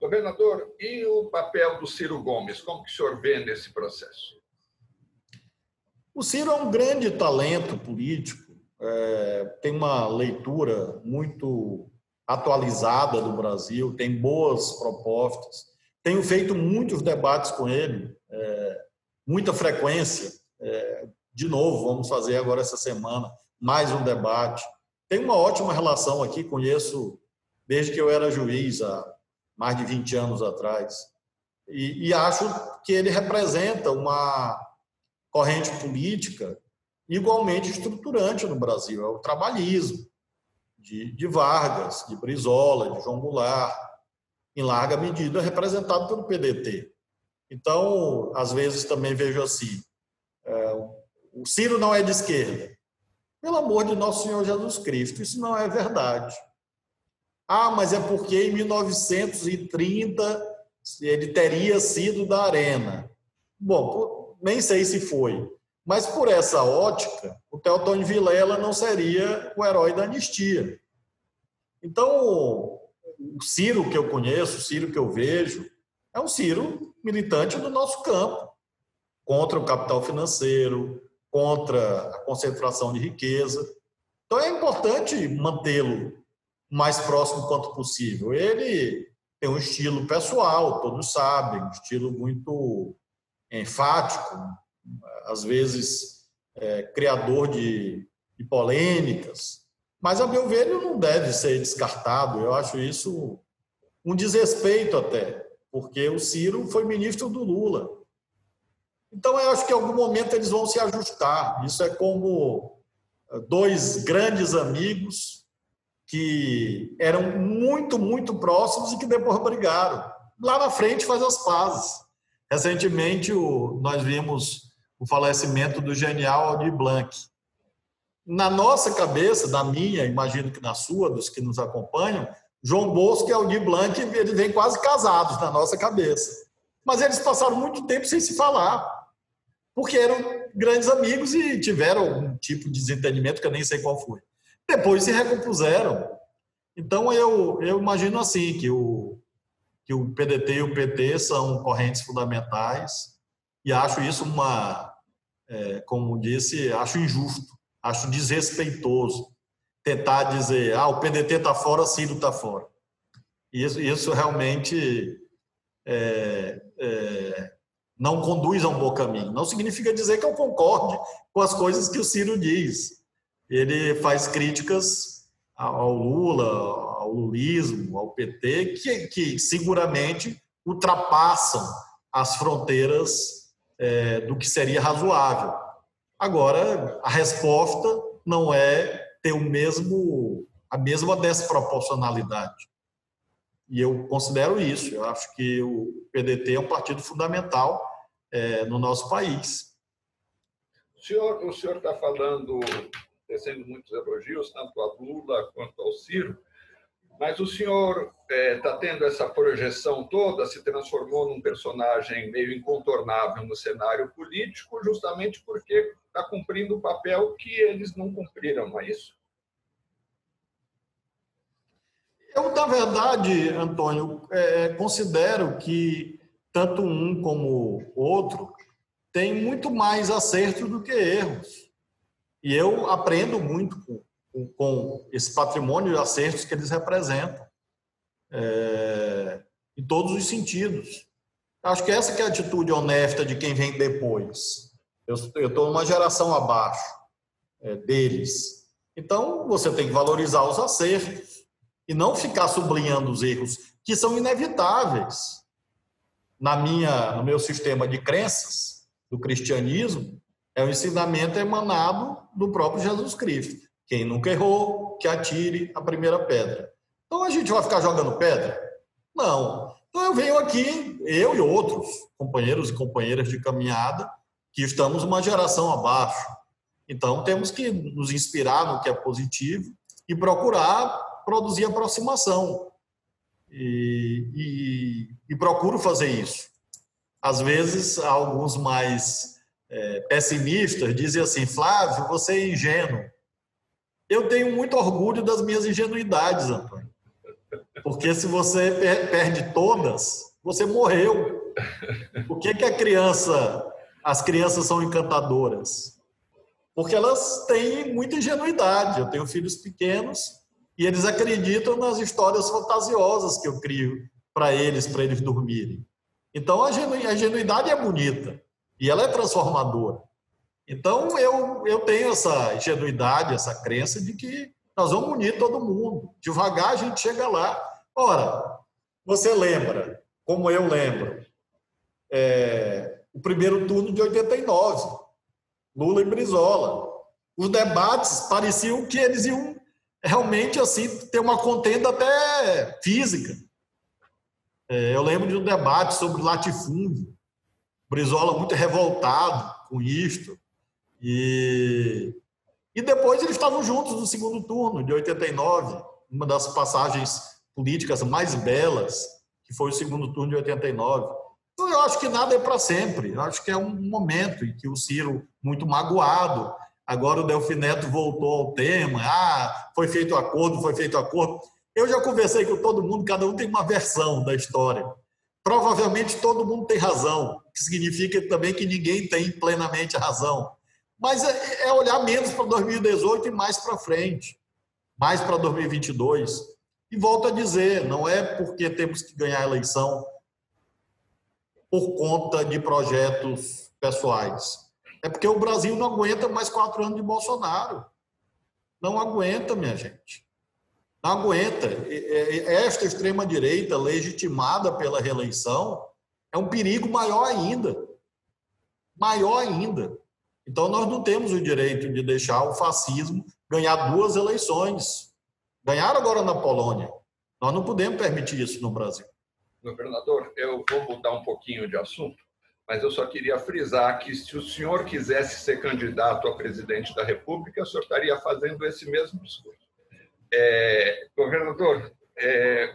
Governador, e o papel do Ciro Gomes? Como que o senhor vê nesse processo? O Ciro é um grande talento político, é, tem uma leitura muito atualizada do Brasil, tem boas propostas. Tenho feito muitos debates com ele, é, muita frequência. É, de novo, vamos fazer agora essa semana mais um debate. Tenho uma ótima relação aqui, conheço desde que eu era juiz há mais de 20 anos atrás. E, e acho que ele representa uma corrente política igualmente estruturante no Brasil, é o trabalhismo de, de Vargas, de Brizola, de João Goulart, em larga medida representado pelo PDT. Então, às vezes também vejo assim, é, o Ciro não é de esquerda. Pelo amor de nosso Senhor Jesus Cristo, isso não é verdade. Ah, mas é porque em 1930 ele teria sido da Arena. Bom, nem sei se foi. Mas por essa ótica, o Teotônio Vilela não seria o herói da anistia. Então, o Ciro que eu conheço, o Ciro que eu vejo, é um Ciro militante do nosso campo, contra o capital financeiro, contra a concentração de riqueza. Então é importante mantê-lo mais próximo quanto possível. Ele tem um estilo pessoal, todos sabem, um estilo muito enfático, às vezes é, criador de, de, polêmicas, mas, a meu ver, ele não deve ser descartado. Eu acho isso um desrespeito até, porque o Ciro foi ministro do Lula. Então, eu acho que em algum momento eles vão se ajustar. Isso é como dois grandes amigos que eram muito, muito próximos e que depois brigaram. Lá na frente faz as pazes. Recentemente, o, nós vimos o falecimento do genial Aldir Blanc. na nossa cabeça, na minha, imagino que na sua, dos que nos acompanham, João Bosco e Aldir Blanc, eles vêm quase casados na nossa cabeça. Mas eles passaram muito tempo sem se falar, porque eram grandes amigos e tiveram algum tipo de desentendimento que eu nem sei qual foi. Depois se recompuseram. Então eu, eu imagino assim que o, que o PDT e o PT são correntes fundamentais e acho isso uma, é, como disse, acho injusto, acho desrespeitoso tentar dizer, ah, o PDT está fora, Ciro está fora. Isso, isso realmente é, é, não conduz a um bom caminho. Não significa dizer que eu concorde com as coisas que o Ciro diz. Ele faz críticas ao Lula, ao lulismo, ao PT, que, que seguramente ultrapassam as fronteiras é, do que seria razoável. Agora, a resposta não é ter o mesmo a mesma desproporcionalidade. E eu considero isso. Eu acho que o PDT é um partido fundamental é, no nosso país. O senhor está falando, tecendo muitos elogios tanto a Lula quanto ao Ciro, mas o senhor está é, tá tendo essa projeção toda, se transformou num personagem meio incontornável no cenário político, justamente porque está cumprindo o papel que eles não cumpriram, não é isso? Eu, na verdade, Antônio, é, considero que tanto um como outro tem muito mais acertos do que erros. E eu aprendo muito com, com esse patrimônio de acertos que eles representam, é, em todos os sentidos. Acho que essa que é a atitude honesta de quem vem depois. Eu estou numa geração abaixo é, deles. Então, você tem que valorizar os acertos e não ficar sublinhando os erros que são inevitáveis. Na minha, no meu sistema de crenças do cristianismo, é o ensinamento emanado do próprio Jesus Cristo. Quem nunca errou, que atire a primeira pedra. Então a gente vai ficar jogando pedra? Não. Então eu venho aqui, eu e outros companheiros e companheiras de caminhada, que estamos uma geração abaixo. Então temos que nos inspirar no que é positivo e procurar produzir aproximação. E, e, e, procuro fazer isso. Às vezes, alguns mais é, pessimistas dizem assim: Flávio, você é ingênuo. Eu tenho muito orgulho das minhas ingenuidades, Antônio. Porque se você perde todas, você morreu. Por que, que a criança, as crianças são encantadoras? Porque elas têm muita ingenuidade. Eu tenho filhos pequenos e eles acreditam nas histórias fantasiosas que eu crio para eles, para eles dormirem. Então a ingenuidade é bonita e ela é transformadora. Então eu, eu tenho essa ingenuidade, essa crença de que nós vamos unir todo mundo. Devagar a gente chega lá. Ora, você lembra, como eu lembro, é, o primeiro turno de 89, Lula e Brizola. Os debates pareciam que eles iam realmente assim ter uma contenda até física. É, eu lembro de um debate sobre latifúndio, Brizola muito revoltado com isto, e, e depois eles estavam juntos no segundo turno, de 89, uma das passagens políticas mais belas, que foi o segundo turno de 89. Então, eu acho que nada é para sempre. Eu acho que é um momento em que o Ciro, muito magoado, Agora o Delfim Neto voltou ao tema. Ah, foi feito acordo, foi feito acordo. Eu já conversei com todo mundo, cada um tem uma versão da história. Provavelmente todo mundo tem razão, que significa também que ninguém tem plenamente razão. Mas é, é olhar menos para 2018 e mais para frente, mais para 2022. E volto a dizer, não é porque temos que ganhar a eleição por conta de projetos pessoais é porque o Brasil não aguenta mais quatro anos de Bolsonaro. Não aguenta, minha gente. Não aguenta. Esta extrema-direita, legitimada pela reeleição, é um perigo maior ainda. Maior ainda. Então, nós não temos o direito de deixar o fascismo ganhar duas eleições. Ganharam agora na Polônia. Nós não podemos permitir isso no Brasil. Governador, eu vou mudar um pouquinho de assunto mas eu só queria frisar que se o senhor quisesse ser candidato a presidente da República, o senhor estaria fazendo esse mesmo discurso. É, governador, é,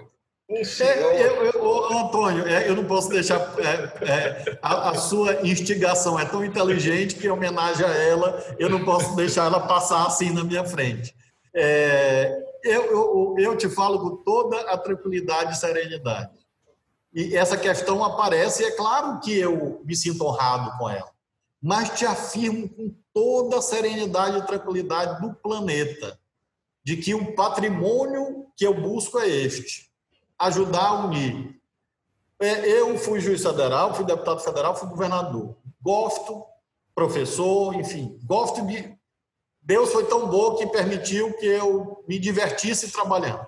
É, eu, eu, Antônio, é, eu não posso deixar. É, é, a, a, sua instigação é tão inteligente que, em homenagem a ela, eu não posso deixar ela passar assim na minha frente. É, eu, eu, eu te falo com toda a tranquilidade e serenidade. E essa questão aparece, e é claro que eu me sinto honrado com ela, mas te afirmo com toda a serenidade e tranquilidade do planeta de que o patrimônio que eu busco é este: ajudar a unir. É, eu fui juiz federal, fui deputado federal, fui governador. Gosto, professor, enfim, gosto de. Deus foi tão bom que permitiu que eu me divertisse trabalhando.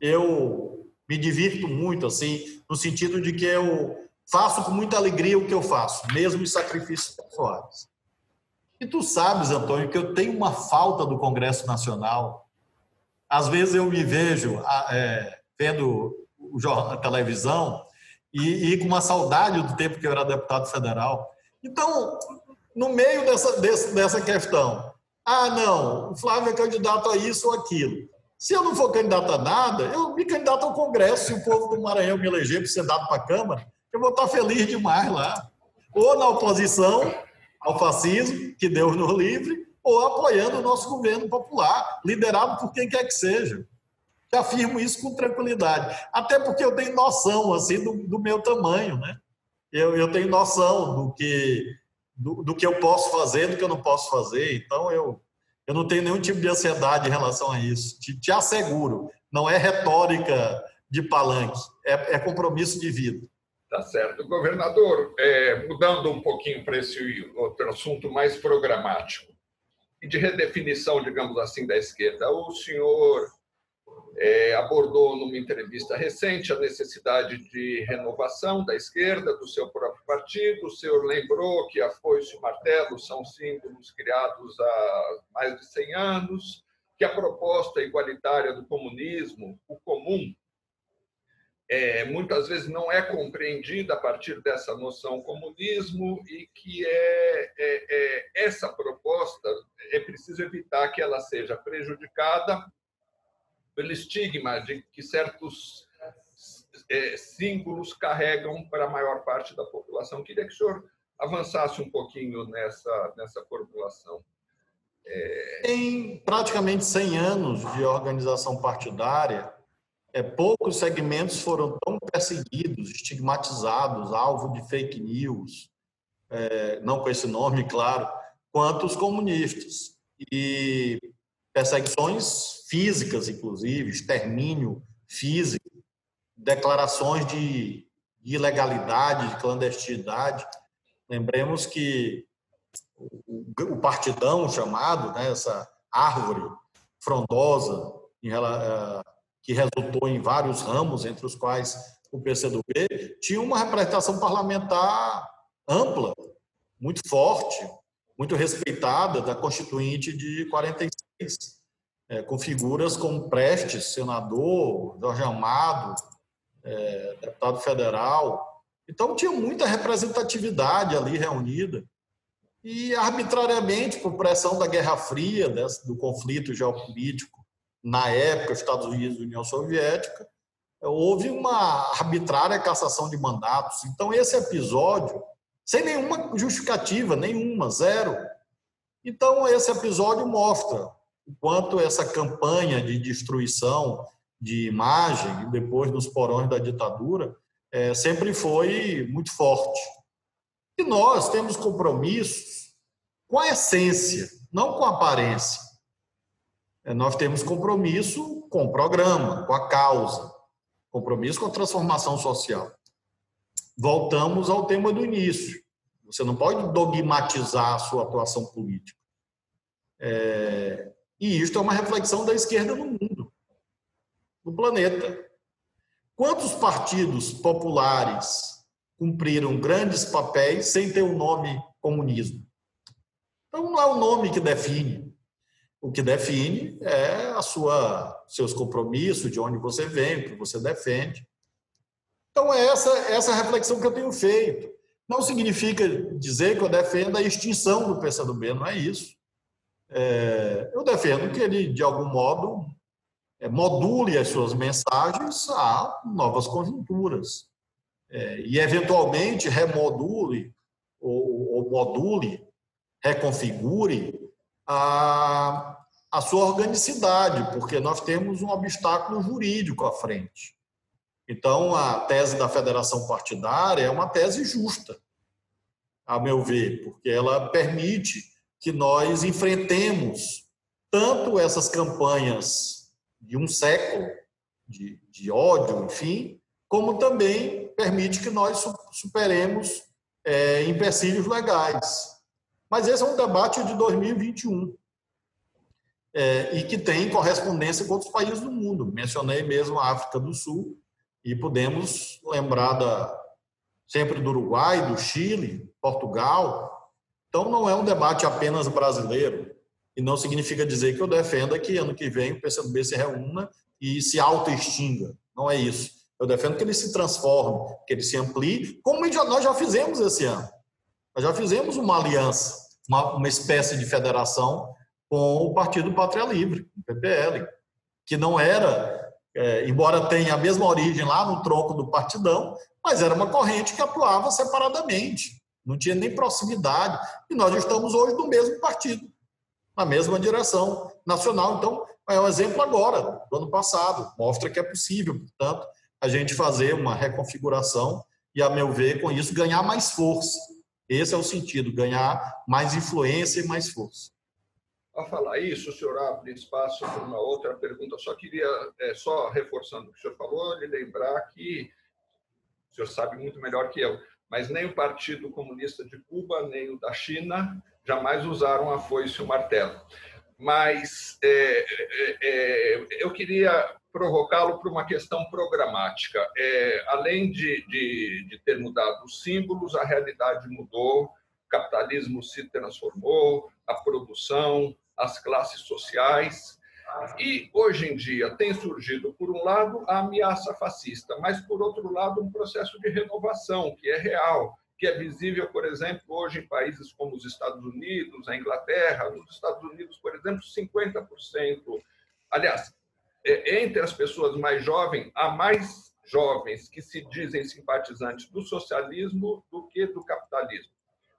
Eu me divirto muito, assim, no sentido de que eu faço com muita alegria o que eu faço, mesmo em sacrifícios pessoais. E tu sabes, Antônio, que eu tenho uma falta do Congresso Nacional. Às vezes eu me vejo é, vendo a televisão e, e, com uma saudade do tempo que eu era deputado federal. Então, no meio dessa, desse, dessa questão, ah, não, o Flávio é candidato a isso ou aquilo. Se eu não for candidato a nada, eu me candidato ao Congresso. Se o povo do Maranhão me eleger para ser dado para a Câmara, eu vou estar feliz demais lá. Ou na oposição ao fascismo, que Deus nos livre, ou apoiando o nosso governo popular, liderado por quem quer que seja. Afirmo isso com tranquilidade. Até porque eu tenho noção assim do, do meu tamanho, né? Eu, eu tenho noção do que, do, do, que eu posso fazer, do que eu não posso fazer. Então, eu, eu não tenho nenhum tipo de ansiedade em relação a isso. Te, te asseguro, não é retórica de palanque, é, é compromisso de vida. Tá certo. Governador, é, mudando um pouquinho para esse outro assunto mais programático e de redefinição, digamos assim, da esquerda, o senhor é, abordou numa entrevista recente a necessidade de renovação da esquerda, do seu próprio partido. O senhor lembrou que a foice e o martelo são símbolos criados há mais de 100 anos, que a proposta igualitária do comunismo, o comum, é, muitas vezes não é compreendida a partir dessa noção comunismo e que é, é, é essa proposta é preciso evitar que ela seja prejudicada pelo estigma de que certos é, símbolos carregam para a maior parte da população. Queria que o senhor avançasse um pouquinho nessa, nessa formulação. É... Em praticamente 100 anos de organização partidária, é, poucos segmentos foram tão perseguidos, estigmatizados, alvo de fake news, é, não com esse nome, claro, quanto os comunistas. E perseguições físicas, inclusive, extermínio físico, declarações de ilegalidade, de clandestinidade. Lembremos que o partidão chamado, né, essa árvore frondosa eh, que resultou em vários ramos, entre os quais o PCdoB, tinha uma representação parlamentar ampla, muito forte, muito respeitada da Constituinte de 46 é, com figuras como Prestes, senador, Jorge Amado, é, deputado federal. Então, tinha muita representatividade ali reunida. E, arbitrariamente, por pressão da Guerra Fria, desse, do conflito geopolítico, na época, Estados Unidos e União Soviética, houve uma arbitrária cassação de mandatos. Então, esse episódio, sem nenhuma justificativa, nenhuma, zero. Então, esse episódio mostra o quanto essa campanha de destruição de imagem, depois dos porões da ditadura, é, sempre foi muito forte. E nós temos compromissos com a essência, não com a aparência. É, nós temos compromisso com o programa, com a causa, compromisso com a transformação social. Voltamos ao tema do início. Você não pode dogmatizar a sua atuação política. É, e isto é uma reflexão da esquerda no mundo, no planeta. Quantos partidos populares cumpriram grandes papéis sem ter o nome comunismo? Então, não é o nome que define. O que define é a sua seus compromissos, de onde você vem, o que você defende. Então, é essa, essa reflexão que eu tenho feito. Não significa dizer que eu defendo a extinção do PCdoB, não é isso. É, eu defendo que ele, de algum modo, é, module as suas mensagens a novas conjunturas. É, e, eventualmente, remodule ou, ou module, reconfigure a, a sua organicidade, porque nós temos um obstáculo jurídico à frente. Então, a tese da federação partidária é uma tese justa, a meu ver, porque ela permite que nós enfrentemos tanto essas campanhas de um século de, de ódio, enfim, como também permite que nós superemos é, empecilhos legais. Mas esse é um debate de 2021 é, e que tem correspondência com outros países do mundo. Mencionei mesmo a África do Sul e podemos lembrar da, sempre do Uruguai, do Chile, Portugal. Então não é um debate apenas brasileiro e não significa dizer que eu defenda que ano que vem o PCdoB se reúna e se auto-extinga. Não é isso. Eu defendo que ele se transforme, que ele se amplie, como nós já fizemos esse ano. Nós já fizemos uma aliança, uma, uma espécie de federação com o Partido Pátria Livre, o PPL, que não era, é, embora tenha a mesma origem lá no tronco do partidão, mas era uma corrente que atuava separadamente, não tinha nem proximidade, e nós estamos hoje no mesmo partido, na mesma direção nacional. Então, é um exemplo agora, do ano passado, mostra que é possível, portanto, a gente fazer uma reconfiguração e, a meu ver, com isso, ganhar mais força esse é o sentido, ganhar mais influência e mais força. Ao falar isso, o senhor abre espaço para uma outra pergunta. Só queria, é, só reforçando o que o senhor falou, lhe lembrar que o senhor sabe muito melhor que eu, mas nem o Partido Comunista de Cuba, nem o da China jamais usaram a foice e o martelo. Mas é, é, é eu queria provocá-lo para uma questão programática. É, além de, de, de, ter mudado os símbolos, a realidade mudou, o capitalismo se transformou, a produção, as classes sociais. E, hoje em dia, tem surgido, por um lado, a ameaça fascista, mas, por outro lado, um processo de renovação, que é real, que é visível, por exemplo, hoje em países como os Estados Unidos, a Inglaterra. Nos Estados Unidos, por exemplo, 50%. Aliás, é, entre as pessoas mais jovens, há mais jovens que se dizem simpatizantes do socialismo do que do capitalismo.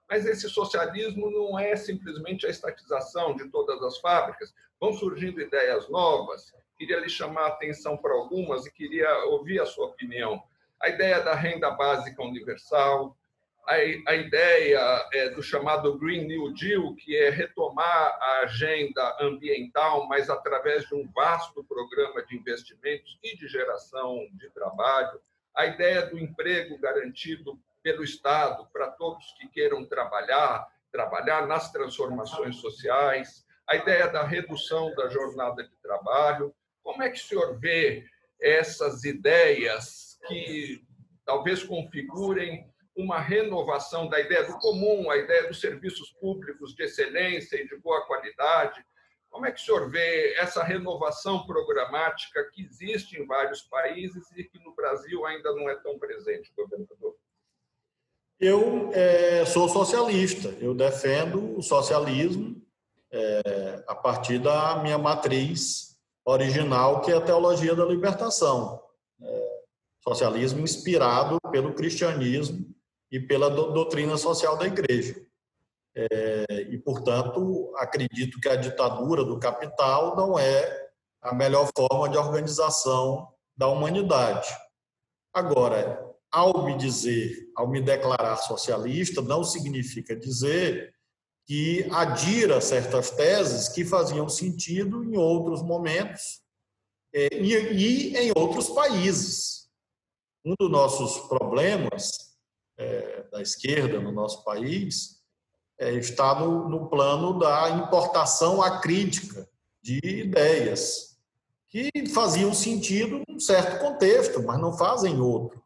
Mas esse socialismo não é simplesmente a estatização de todas as fábricas, vão surgindo ideias novas. Queria lhe chamar a atenção para algumas e queria ouvir a sua opinião. A ideia da renda básica universal, a, a ideia é, do chamado Green New Deal, que é retomar a agenda ambiental, mas através de um vasto programa de investimentos e de geração de trabalho, a ideia do emprego garantido pelo Estado para todos que queiram trabalhar, trabalhar nas transformações sociais, a ideia da redução da jornada de trabalho. Como é que o senhor vê essas ideias que talvez configurem uma renovação da ideia do comum, a ideia dos serviços públicos de excelência e de boa qualidade. Como é que o senhor vê essa renovação programática que existe em vários países e que no Brasil ainda não é tão presente, governador? Eu é, sou socialista, eu defendo o socialismo é, a partir da minha matriz original, que é a teologia da libertação. É, socialismo inspirado pelo cristianismo e pela doutrina social da igreja. É, e, portanto, acredito que a ditadura do capital não é a melhor forma de organização da humanidade. Agora, ao me dizer, ao me declarar socialista, não significa dizer que adira certas teses que faziam sentido em outros momentos é, e, em outros países. Um dos nossos problemas é, da esquerda no nosso país é, está no, no plano da importação acrítica de ideias que faziam sentido num certo contexto, mas não fazem outro.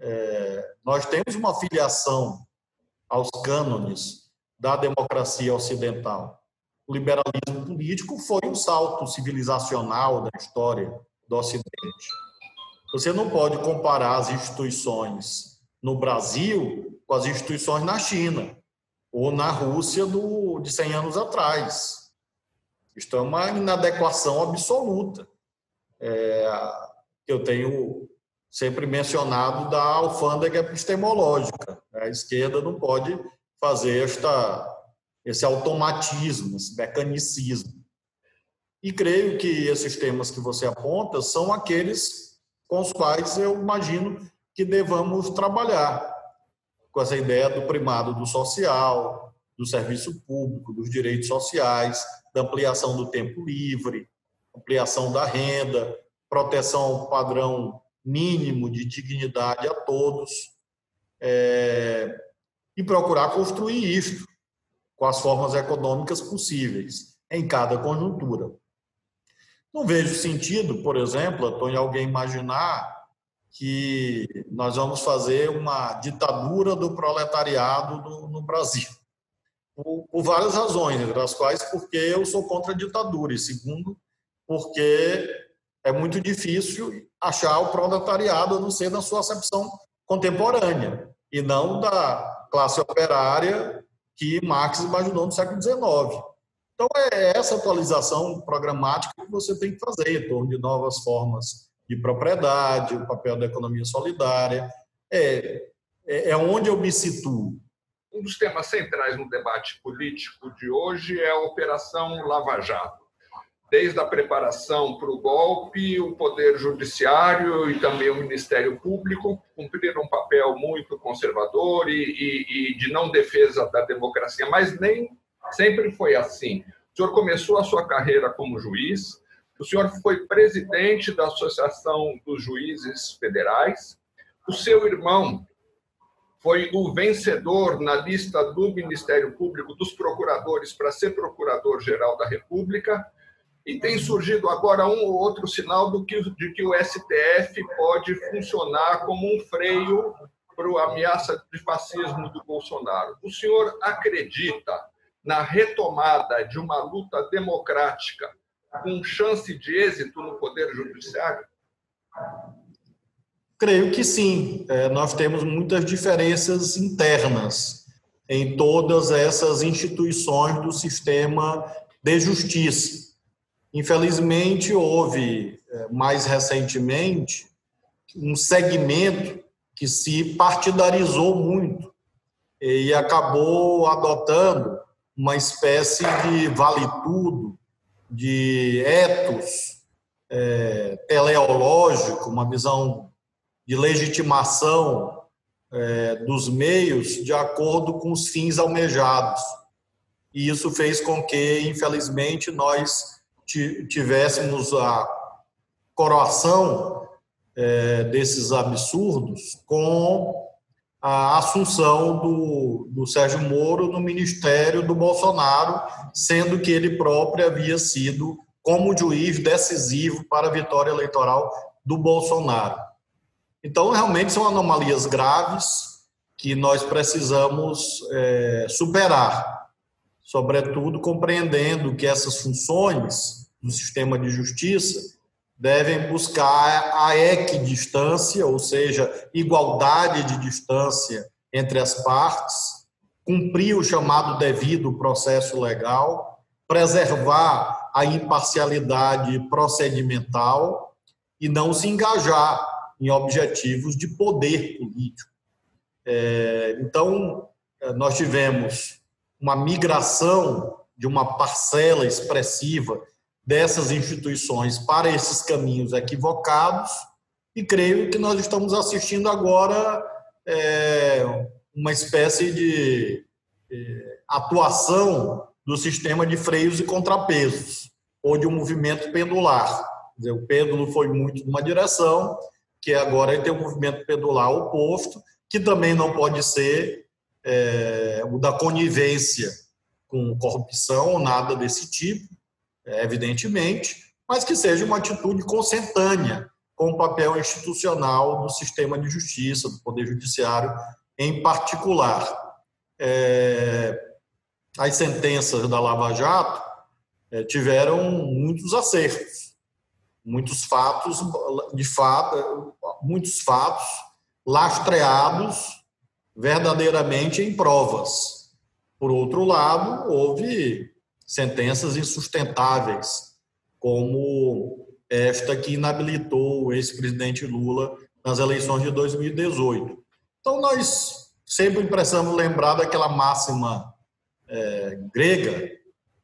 É, nós temos uma filiação aos cânones da democracia ocidental. O liberalismo político foi um salto civilizacional da história do Ocidente. Você não pode comparar as instituições no Brasil com as instituições na China ou na Rússia do, de 100 anos atrás. Isto é uma inadequação absoluta. É, eu tenho sempre mencionado da alfândega epistemológica. A esquerda não pode fazer esta, esse automatismo, esse mecanicismo. E creio que esses temas que você aponta são aqueles com os quais eu imagino que devamos trabalhar, com essa ideia do primado do social, do serviço público, dos direitos sociais, da ampliação do tempo livre, ampliação da renda, proteção ao padrão mínimo de dignidade a todos, é, e procurar construir isto com as formas econômicas possíveis em cada conjuntura. Não vejo sentido, por exemplo, Antônio, alguém imaginar que nós vamos fazer uma ditadura do proletariado no, no Brasil. Por, por, várias razões, entre as quais porque eu sou contra a ditadura, e segundo, porque é muito difícil achar o proletariado a não ser na sua acepção contemporânea, e não da classe operária que Marx imaginou no século XIX. Então, é essa atualização programática que você tem que fazer em torno de novas formas de propriedade, o papel da economia solidária. É, é, é onde eu me situo. Um dos temas centrais no debate político de hoje é a Operação Lava Jato. Desde a preparação para o golpe, o Poder Judiciário e também o Ministério Público cumpriram um papel muito conservador e, e, e de não defesa da democracia, mas nem Sempre foi assim. O senhor começou a sua carreira como juiz, o senhor foi presidente da Associação dos Juízes Federais, o seu irmão foi o vencedor na lista do Ministério Público dos procuradores para ser procurador-geral da República, e tem surgido agora um ou outro sinal do que, de que o STF pode funcionar como um freio para a ameaça de fascismo do Bolsonaro. O senhor acredita na retomada de uma luta democrática com chance de êxito no Poder Judiciário? Creio que sim. É, nós temos muitas diferenças internas em todas essas instituições do sistema de justiça. Infelizmente, houve, é, mais recentemente, um segmento que se partidarizou muito e acabou adotando uma espécie de vale-tudo, de etos é, teleológico, uma visão de legitimação é, dos meios de acordo com os fins almejados. E isso fez com que, infelizmente, nós tivéssemos a coroação é, desses absurdos com a assunção do, do Sérgio Moro no ministério do Bolsonaro, sendo que ele próprio havia sido como juiz decisivo para a vitória eleitoral do Bolsonaro. Então, realmente são anomalias graves que nós precisamos é, superar, sobretudo compreendendo que essas funções do sistema de justiça devem buscar a equidistância, ou seja, igualdade de distância entre as partes, cumprir o chamado devido processo legal, preservar a imparcialidade procedimental e não se engajar em objetivos de poder político. É, então, nós tivemos uma migração de uma parcela expressiva dessas instituições para esses caminhos equivocados e creio que nós estamos assistindo agora é, uma espécie de é, atuação do sistema de freios e contrapesos ou de um movimento pendular. Dizer, o pêndulo foi muito numa direção, que agora tem um movimento pendular oposto, que também não pode ser é, o da conivência com corrupção ou nada desse tipo, é, evidentemente, mas que seja uma atitude consentânea com o papel institucional do sistema de justiça, do Poder Judiciário em particular. É, as sentenças da Lava Jato é, tiveram muitos acertos, muitos fatos, de fato, muitos fatos lastreados verdadeiramente em provas. Por outro lado, houve sentenças insustentáveis, como esta que inabilitou o ex-presidente Lula nas eleições de 2018. Então, nós sempre precisamos lembrar daquela máxima é, grega,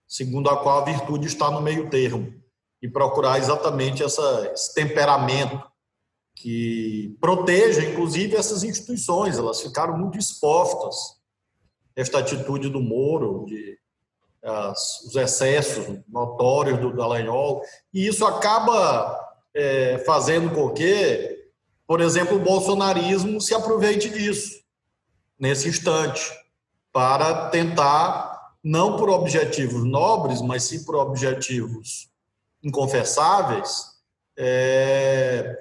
segundo a qual a virtude está no meio termo, e procurar exatamente essa, esse temperamento que proteja, inclusive, essas instituições. Elas ficaram muito expostas. Esta atitude do Moro, de as, os excessos notórios do Dallagnol, e isso acaba é, fazendo com que, por exemplo, o bolsonarismo se aproveite disso, nesse instante, para tentar, não por objetivos nobres, mas sim por objetivos inconfessáveis, é,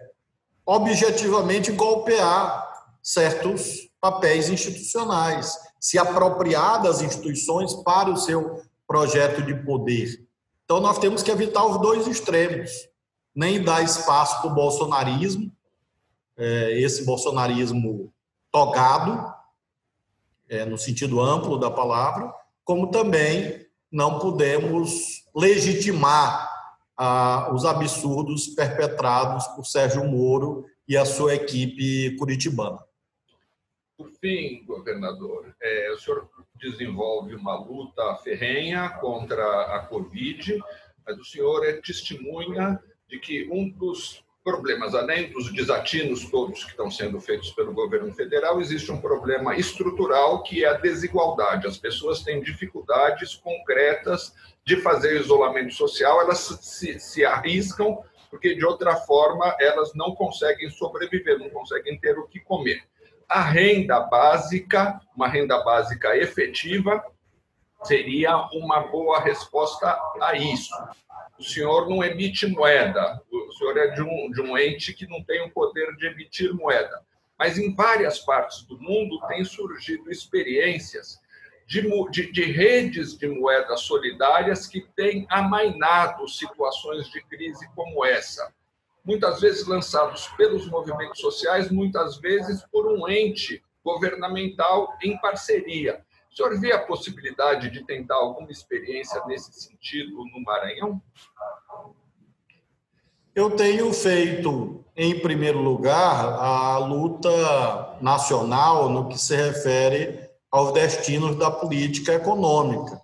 objetivamente golpear certos papéis institucionais, se apropriar das instituições para o seu projeto de poder. Então, nós temos que evitar os dois extremos, nem dar espaço para o bolsonarismo, é, esse bolsonarismo togado, é, no sentido amplo da palavra, como também não podemos legitimar ah, os absurdos perpetrados por Sérgio Moro e a sua equipe curitibana. Por fim, governador, é, o senhor desenvolve uma luta ferrenha contra a Covid, mas o senhor é testemunha de que um dos problemas, além dos desatinos todos que estão sendo feitos pelo governo federal, existe um problema estrutural que é a desigualdade. As pessoas têm dificuldades concretas de fazer isolamento social, elas se, se arriscam porque de outra forma elas não conseguem sobreviver, não conseguem ter o que comer. A renda básica, uma renda básica efetiva, seria uma boa resposta a isso o senhor não emite moeda, o senhor é de um, de um ente que não tem o poder de emitir moeda. Mas em várias partes do mundo têm surgido experiências de, de, de redes de moedas solidárias que têm amainado situações de crise como essa. Muitas vezes lançados pelos movimentos sociais, muitas vezes por um ente governamental em parceria. O senhor vê a possibilidade de tentar alguma experiência nesse sentido no Maranhão? Eu tenho feito, em primeiro lugar, a luta nacional no que se refere aos destinos da política econômica.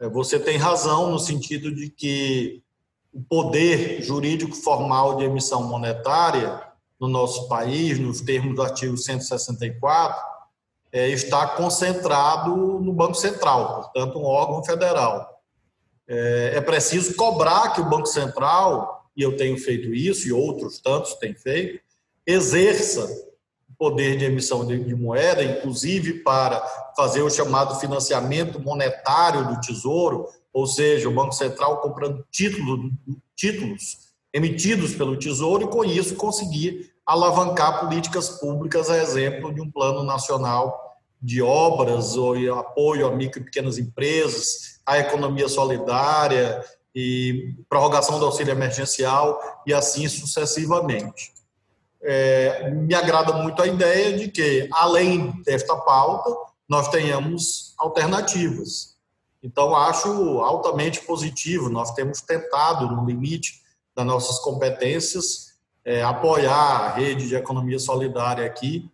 É, você tem razão no sentido de que o poder jurídico formal de emissão monetária no nosso país, nos termos do artigo 164, é, está concentrado no Banco Central, portanto, um órgão federal. É, é preciso cobrar que o Banco Central, e eu tenho feito isso, e outros tantos têm feito, exerça o poder de emissão de, de moeda, inclusive para fazer o chamado financiamento monetário do Tesouro, ou seja, o Banco Central comprando título, títulos emitidos pelo Tesouro e, com isso, conseguir alavancar políticas públicas, a exemplo de um plano nacional de obras ou apoio a micro e pequenas empresas, a economia solidária e prorrogação do auxílio emergencial e assim sucessivamente. É, me agrada muito a ideia de que, além desta pauta, nós tenhamos alternativas. Então, acho altamente positivo. Nós temos tentado, no limite das nossas competências, é, apoiar a rede de economia solidária aqui.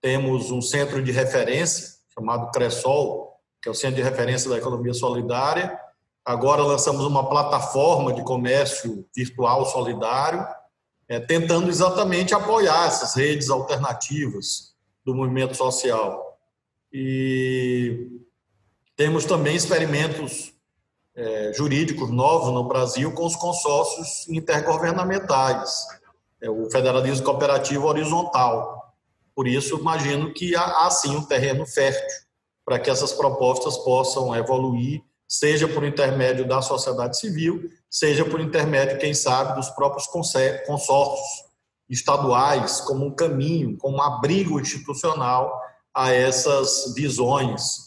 Temos um centro de referência chamado Cressol, que é o centro de referência da economia solidária. Agora lançamos uma plataforma de comércio virtual solidário, é, tentando exatamente apoiar essas redes alternativas do movimento social. E temos também experimentos é, jurídicos novos no Brasil com os consórcios intergovernamentais é o federalismo cooperativo horizontal. Por isso, imagino que há, há sim um terreno fértil para que essas propostas possam evoluir, seja por intermédio da sociedade civil, seja por intermédio, quem sabe, dos próprios consórcios estaduais, como um caminho, como um abrigo institucional a essas visões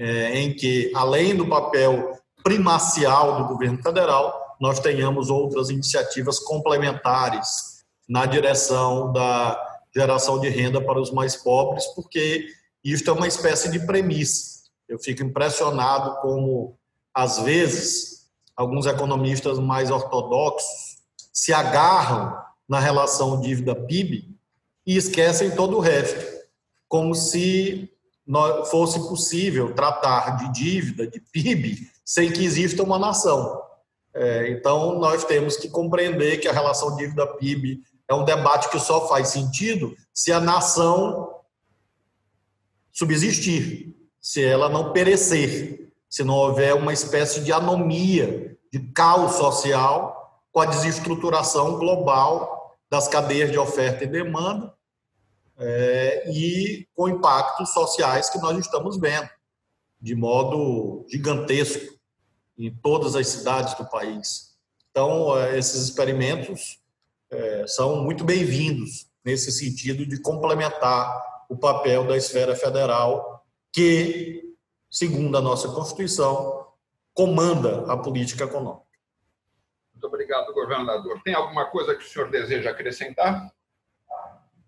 é, em que, além do papel primacial do governo federal, nós tenhamos outras iniciativas complementares na direção da geração de renda para os mais pobres, porque isto é uma espécie de premissa. Eu fico impressionado como, às vezes, alguns economistas mais ortodoxos se agarram na relação dívida-PIB e esquecem todo o resto, como se fosse possível tratar de dívida, de PIB, sem que exista uma nação. É, então, nós temos que compreender que a relação dívida-PIB é um debate que só faz sentido se a nação subsistir, se ela não perecer, se não houver uma espécie de anomia, de caos social com a desestruturação global das cadeias de oferta e demanda é, e com impactos sociais que nós estamos vendo de modo gigantesco em todas as cidades do país. Então, é, esses experimentos é, são muito bem-vindos nesse sentido de complementar o papel da esfera federal, que, segundo a nossa Constituição, comanda a política econômica. Muito obrigado, governador. Tem alguma coisa que o senhor deseja acrescentar?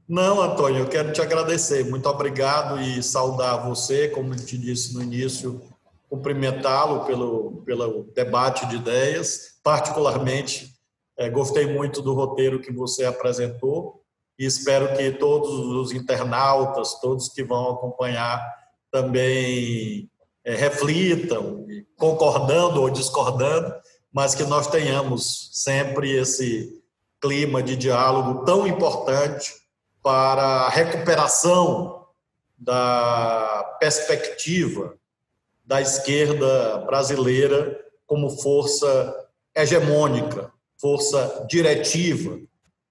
Não, Antônio, eu quero te agradecer. Muito obrigado e saudar você, como eu te disse no início, cumprimentá-lo pelo, pelo debate de ideias. Particularmente, é, gostei muito do roteiro que você apresentou e espero que todos os internautas, todos que vão acompanhar, também é, reflitam, concordando ou discordando, mas que nós tenhamos sempre esse clima de diálogo tão importante para a recuperação da perspectiva da esquerda brasileira como força hegemônica, força diretiva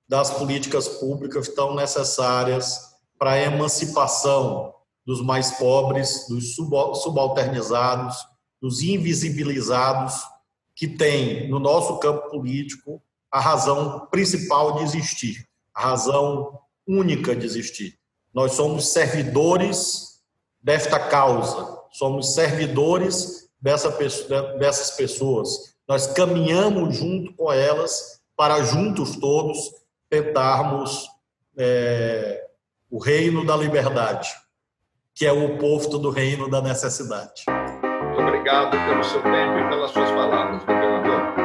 das políticas públicas tão necessárias para a emancipação dos mais pobres, dos subalternizados, dos invisibilizados, que tem no nosso campo político a razão principal de existir, a razão única de existir. Nós somos servidores desta causa, somos servidores dessa, dessas pessoas. Nós caminhamos junto com elas para juntos todos tentarmos é, o reino da liberdade, que é o oposto do reino da necessidade. Muito obrigado pelo seu tempo e pelas suas palavras, governador.